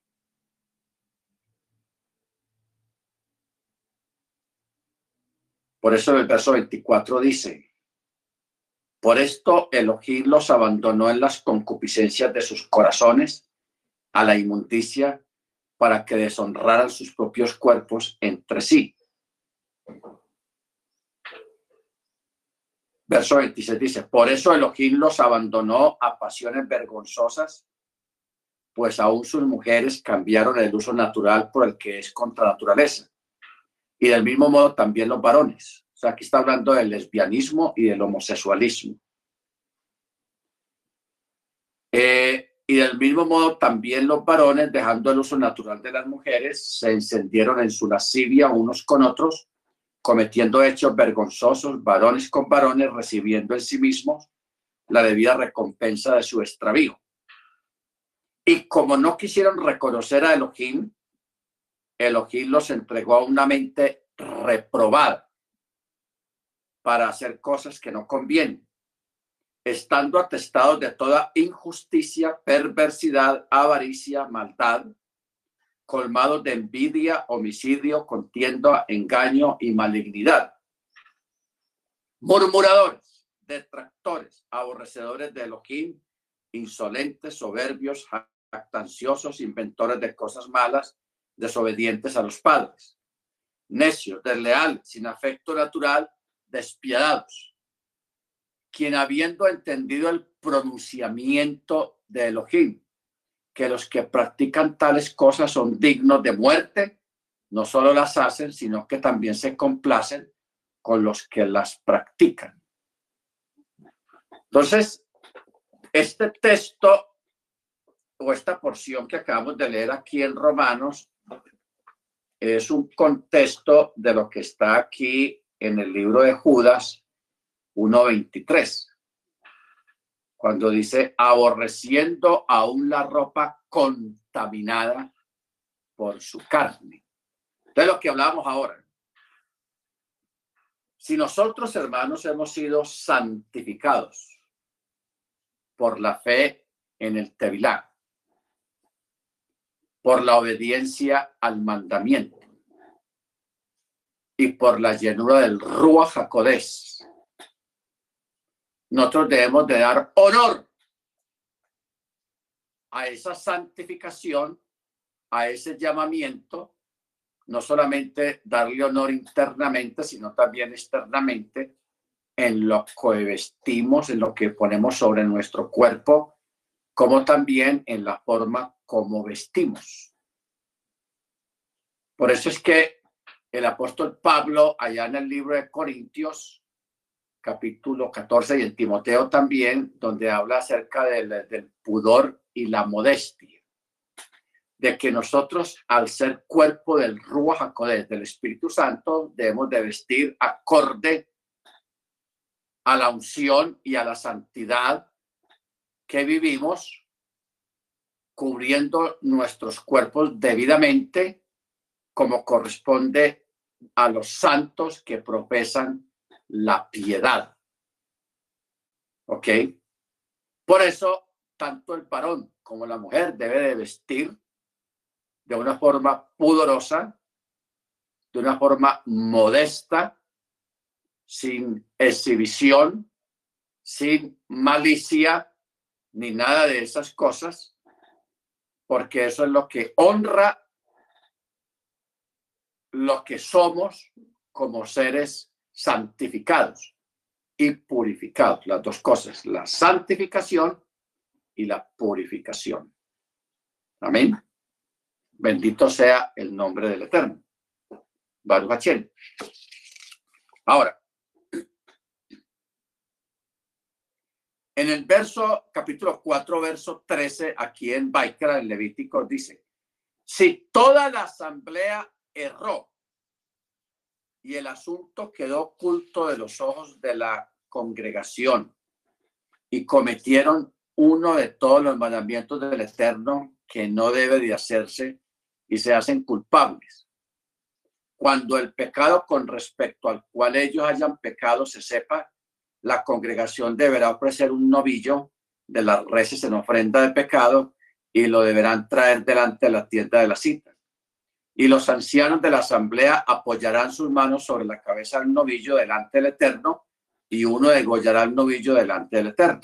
Por eso el verso 24 dice, por esto Elohim los abandonó en las concupiscencias de sus corazones a la inmundicia para que deshonraran sus propios cuerpos entre sí. Verso 26 dice, por eso Elohim los abandonó a pasiones vergonzosas, pues aún sus mujeres cambiaron el uso natural por el que es contra naturaleza. Y del mismo modo también los varones. O sea, aquí está hablando del lesbianismo y del homosexualismo. Eh, y del mismo modo, también los varones, dejando el uso natural de las mujeres, se encendieron en su lascivia unos con otros, cometiendo hechos vergonzosos, varones con varones, recibiendo en sí mismos la debida recompensa de su extravío. Y como no quisieron reconocer a Elohim, Elohim los entregó a una mente reprobada para hacer cosas que no convienen estando atestados de toda injusticia, perversidad, avaricia, maldad, colmados de envidia, homicidio, contienda, engaño y malignidad. Murmuradores, detractores, aborrecedores de Elohim, insolentes, soberbios, jactanciosos, inventores de cosas malas, desobedientes a los padres, necios, desleales, sin afecto natural, despiadados quien habiendo entendido el pronunciamiento de Elohim, que los que practican tales cosas son dignos de muerte, no solo las hacen, sino que también se complacen con los que las practican. Entonces, este texto o esta porción que acabamos de leer aquí en Romanos es un contexto de lo que está aquí en el libro de Judas 1.23, cuando dice, aborreciendo aún la ropa contaminada por su carne. De lo que hablamos ahora. Si nosotros, hermanos, hemos sido santificados por la fe en el Tevilá, por la obediencia al mandamiento y por la llenura del Ruach HaKodesh, nosotros debemos de dar honor a esa santificación, a ese llamamiento, no solamente darle honor internamente, sino también externamente en lo que vestimos, en lo que ponemos sobre nuestro cuerpo, como también en la forma como vestimos. Por eso es que el apóstol Pablo, allá en el libro de Corintios, capítulo 14 y en Timoteo también, donde habla acerca del, pudor y la modestia. De que nosotros, al ser cuerpo del Ruach HaKodesh, del Espíritu Santo, debemos de vestir acorde a la unción y a la santidad que vivimos, cubriendo nuestros cuerpos debidamente, como corresponde a los santos que profesan la piedad. ¿Ok? Por eso, tanto el varón como la mujer debe de vestir de una forma pudorosa, de una forma modesta, sin exhibición, sin malicia, ni nada de esas cosas, porque eso es lo que honra lo que somos como seres santificados y purificados. Las dos cosas, la santificación y la purificación. Amén. Bendito sea el nombre del Eterno. Baruch Ahora, en el verso, capítulo 4, verso 13, aquí en Baikra, en Levítico, dice, si toda la asamblea erró y el asunto quedó oculto de los ojos de la congregación y cometieron uno de todos los mandamientos del Eterno que no debe de hacerse y se hacen culpables. Cuando el pecado con respecto al cual ellos hayan pecado se sepa, la congregación deberá ofrecer un novillo de las reses en ofrenda de pecado y lo deberán traer delante de la tienda de la cita. Y los ancianos de la asamblea apoyarán sus manos sobre la cabeza del novillo delante del Eterno y uno degollará el novillo delante del Eterno.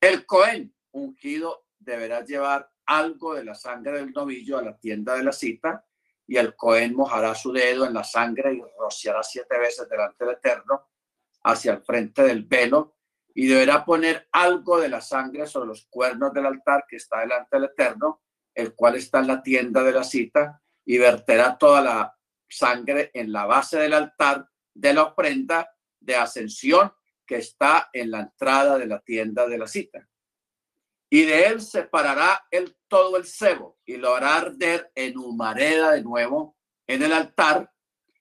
El Cohen ungido deberá llevar algo de la sangre del novillo a la tienda de la cita y el Cohen mojará su dedo en la sangre y rociará siete veces delante del Eterno hacia el frente del velo y deberá poner algo de la sangre sobre los cuernos del altar que está delante del Eterno, el cual está en la tienda de la cita y verterá toda la sangre en la base del altar de la ofrenda de ascensión que está en la entrada de la tienda de la cita. Y de él separará el todo el cebo y lo hará arder en humareda de nuevo en el altar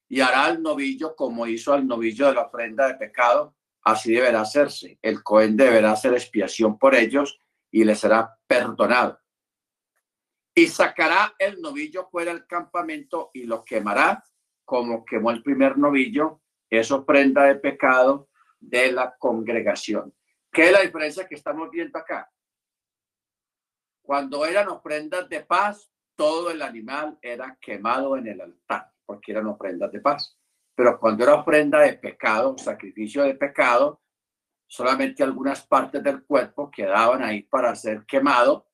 y hará al novillo como hizo al novillo de la ofrenda de pecado. Así deberá hacerse. El Cohen deberá hacer expiación por ellos y le será perdonado. Y sacará el novillo fuera del campamento y lo quemará como quemó el primer novillo. Es ofrenda de pecado de la congregación. ¿Qué es la diferencia que estamos viendo acá? Cuando eran ofrendas de paz, todo el animal era quemado en el altar, porque eran ofrendas de paz. Pero cuando era ofrenda de pecado, sacrificio de pecado, solamente algunas partes del cuerpo quedaban ahí para ser quemado,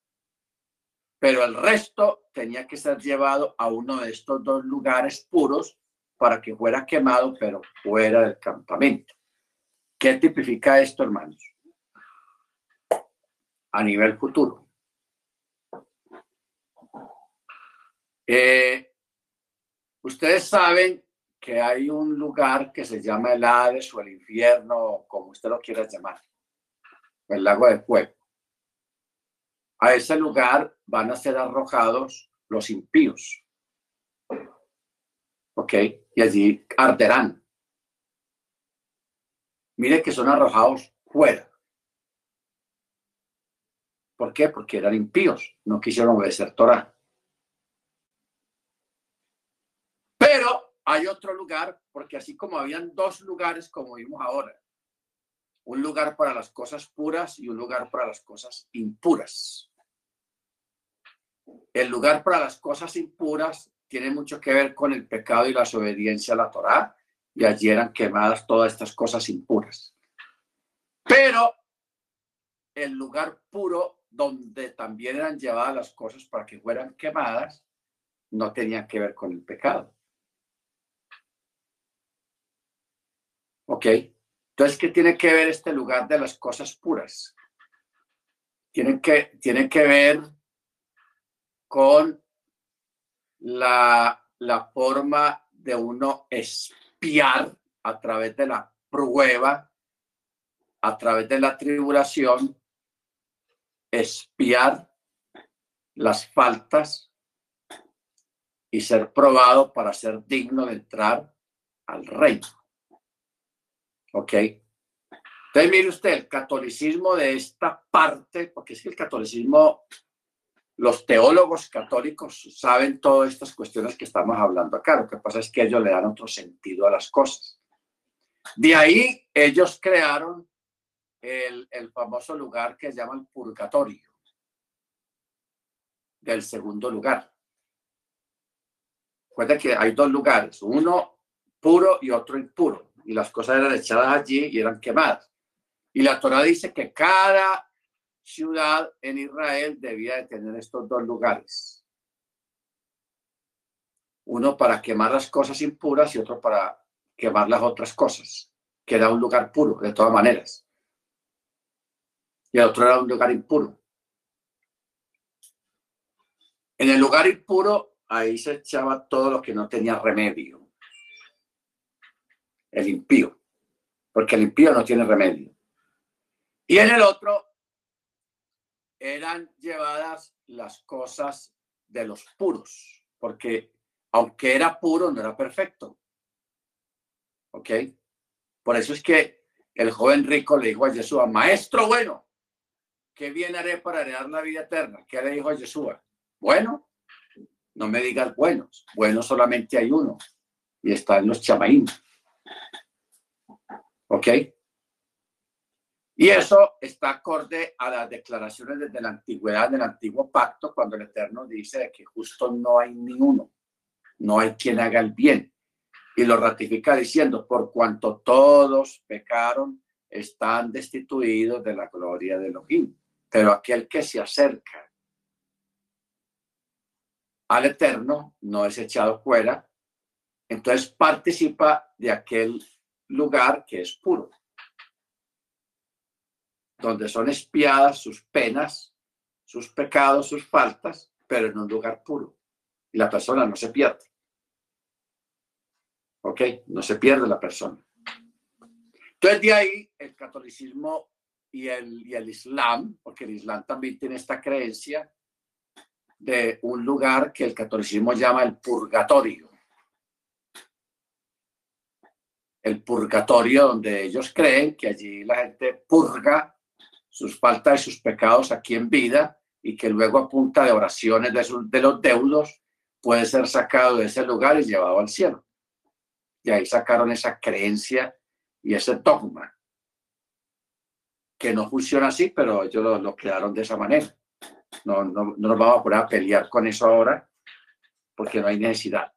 pero el resto tenía que ser llevado a uno de estos dos lugares puros para que fuera quemado, pero fuera del campamento. ¿Qué tipifica esto, hermanos? A nivel futuro. Eh, ustedes saben que hay un lugar que se llama el Hades o el infierno, como usted lo quiera llamar, el lago de fuego. A ese lugar van a ser arrojados los impíos. ¿Ok? Y allí arderán. Mire que son arrojados fuera. ¿Por qué? Porque eran impíos, no quisieron obedecer Torah. Pero hay otro lugar, porque así como habían dos lugares, como vimos ahora, un lugar para las cosas puras y un lugar para las cosas impuras. El lugar para las cosas impuras tiene mucho que ver con el pecado y la desobediencia a la Torá y allí eran quemadas todas estas cosas impuras. Pero el lugar puro donde también eran llevadas las cosas para que fueran quemadas no tenía que ver con el pecado. ¿Ok? Entonces, ¿qué tiene que ver este lugar de las cosas puras? Tiene que, tiene que ver con la, la forma de uno es a través de la prueba, a través de la tribulación, espiar las faltas y ser probado para ser digno de entrar al reino. ¿Ok? Entonces, mire usted, el catolicismo de esta parte, porque es que el catolicismo los teólogos católicos saben todas estas cuestiones que estamos hablando acá. Lo que pasa es que ellos le dan otro sentido a las cosas. De ahí ellos crearon el, famoso lugar que se llama el purgatorio, del segundo lugar. Recuerda que hay dos lugares, uno puro y otro impuro, y las cosas eran echadas allí y eran quemadas. Y la Torah dice que cada ciudad en Israel debía de tener estos dos lugares. Uno para quemar las cosas impuras y otro para quemar las otras cosas, que era un lugar puro, de todas maneras. Y el otro era un lugar impuro. En el lugar impuro, ahí se echaba todo lo que no tenía remedio. El impío. Porque el impío no tiene remedio. Y en el otro eran llevadas las cosas de los puros. Porque aunque era puro, no era perfecto. ¿Ok? Por eso es que el joven rico le dijo a Jesús, maestro bueno, ¿qué bien haré para heredar la vida eterna? ¿Qué le dijo a Jesús? Bueno, no me digas buenos. Bueno solamente hay uno. Y está en los chamaín. ¿Ok? Y eso está acorde a las declaraciones desde la antigüedad del antiguo pacto, cuando el Eterno dice que justo no hay ninguno, no hay quien haga el bien. Y lo ratifica diciendo, por cuanto todos pecaron, están destituidos de la gloria de Elohim. Pero aquel que se acerca al Eterno, no es echado fuera, entonces participa de aquel lugar que es puro, donde son espiadas sus penas, sus pecados, sus faltas, pero en un lugar puro. Y la persona no se pierde. ¿Ok? No se pierde la persona. Entonces de ahí el catolicismo y el, y el islam, porque el islam también tiene esta creencia de un lugar que el catolicismo llama el purgatorio. El purgatorio donde ellos creen que allí la gente purga sus faltas y sus pecados aquí en vida y que luego a punta de oraciones de, de los deudos puede ser sacado de ese lugar y llevado al cielo. Y ahí sacaron esa creencia y ese dogma, que no funciona así, pero ellos lo, lo crearon de esa manera. No, no, nos vamos a poner a pelear con eso ahora porque no hay necesidad.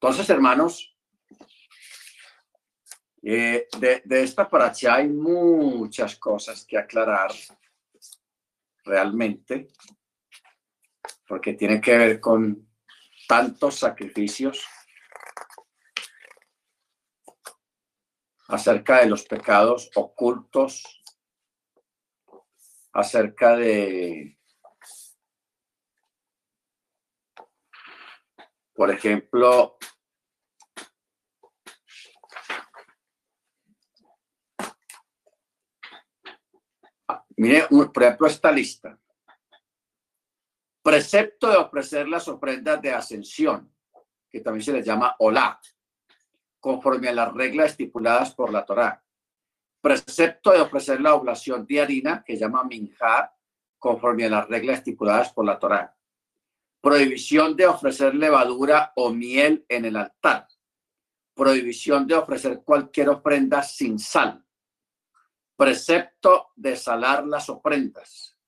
Entonces, hermanos, eh, de, de, esta paracha hay muchas cosas que aclarar realmente, porque tiene que ver con tantos sacrificios acerca de los pecados ocultos acerca de, por ejemplo, mire, por ejemplo, esta lista. Precepto de ofrecer las ofrendas de ascensión, que también se le llama olá, conforme a las reglas estipuladas por la Torá precepto de ofrecer la oblación de harina, que llama minjar, conforme a las reglas estipuladas por la Torá. Prohibición de ofrecer levadura o miel en el altar. Prohibición de ofrecer cualquier ofrenda sin sal. Precepto de salar las ofrendas.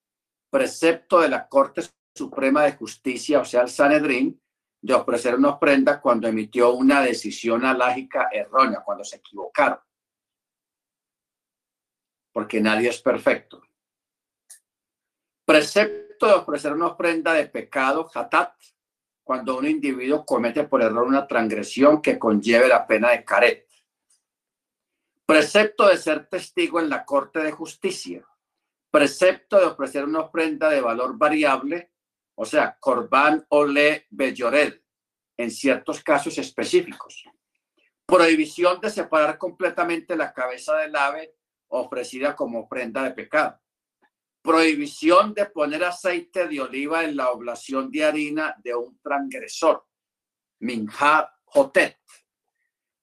Precepto de la Corte Suprema de Justicia, o sea, el Sanedrín, de ofrecer una ofrenda cuando emitió una decisión alágica errónea, cuando se equivocaron porque nadie es perfecto. Precepto de ofrecer una ofrenda de pecado, hatat, cuando un individuo comete por error una transgresión que conlleve la pena de caret. Precepto de ser testigo en la corte de justicia. Precepto de ofrecer una ofrenda de valor variable, o sea, corbán le bellored, en ciertos casos específicos. Prohibición de separar completamente la cabeza del ave ofrecida como ofrenda de pecado. Prohibición de poner aceite de oliva en la oblación de harina de un transgresor. Minha Jotet.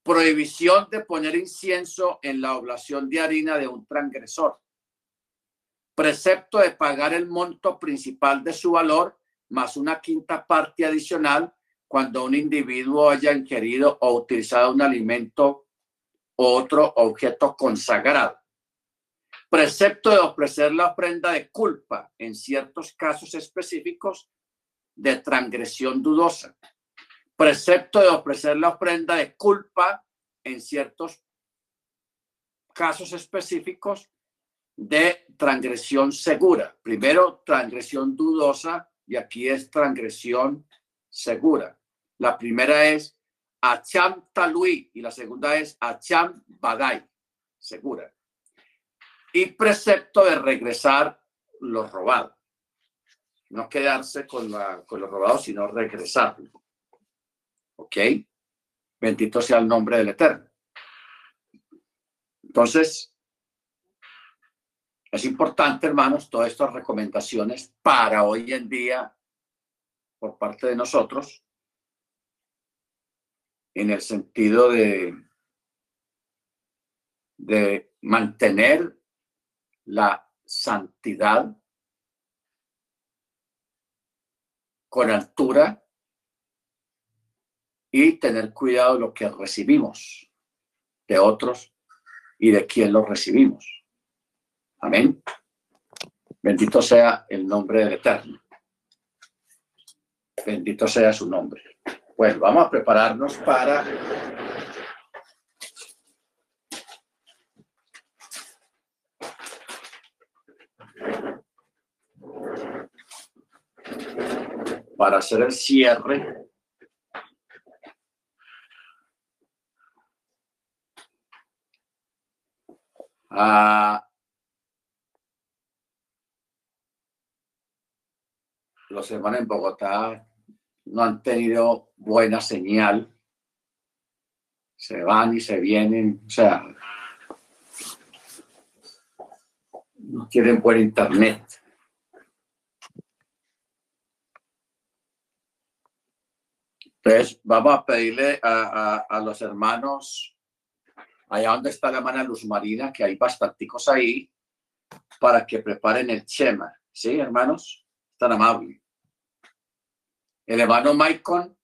Prohibición de poner incienso en la oblación de harina de un transgresor. Precepto de pagar el monto principal de su valor más una quinta parte adicional cuando un individuo haya ingerido o utilizado un alimento u otro objeto consagrado. Precepto de ofrecer la ofrenda de culpa en ciertos casos específicos de transgresión dudosa. Precepto de ofrecer la ofrenda de culpa en ciertos casos específicos de transgresión segura. Primero, transgresión dudosa y aquí es transgresión segura. La primera es Acham Talui y la segunda es Acham Badai, segura. Y precepto de regresar lo robado. No quedarse con, la, con lo robado, sino regresarlo. ¿Ok? Bendito sea el nombre del Eterno. Entonces, es importante, hermanos, todas estas recomendaciones para hoy en día por parte de nosotros en el sentido de, de mantener la santidad con altura y tener cuidado de lo que recibimos de otros y de quién lo recibimos. Amén. Bendito sea el nombre del Eterno. Bendito sea su nombre. Bueno, vamos a prepararnos para para hacer el cierre Ah, los hermanos en Bogotá no han tenido buena señal. Se van y se vienen, o sea, no tienen buen internet. Entonces, vamos a pedirle a los hermanos allá donde está la hermana Luz Marina, que hay bastanticos ahí, para que preparen el chema. ¿Sí, hermanos? Tan amable. El hermano Maicon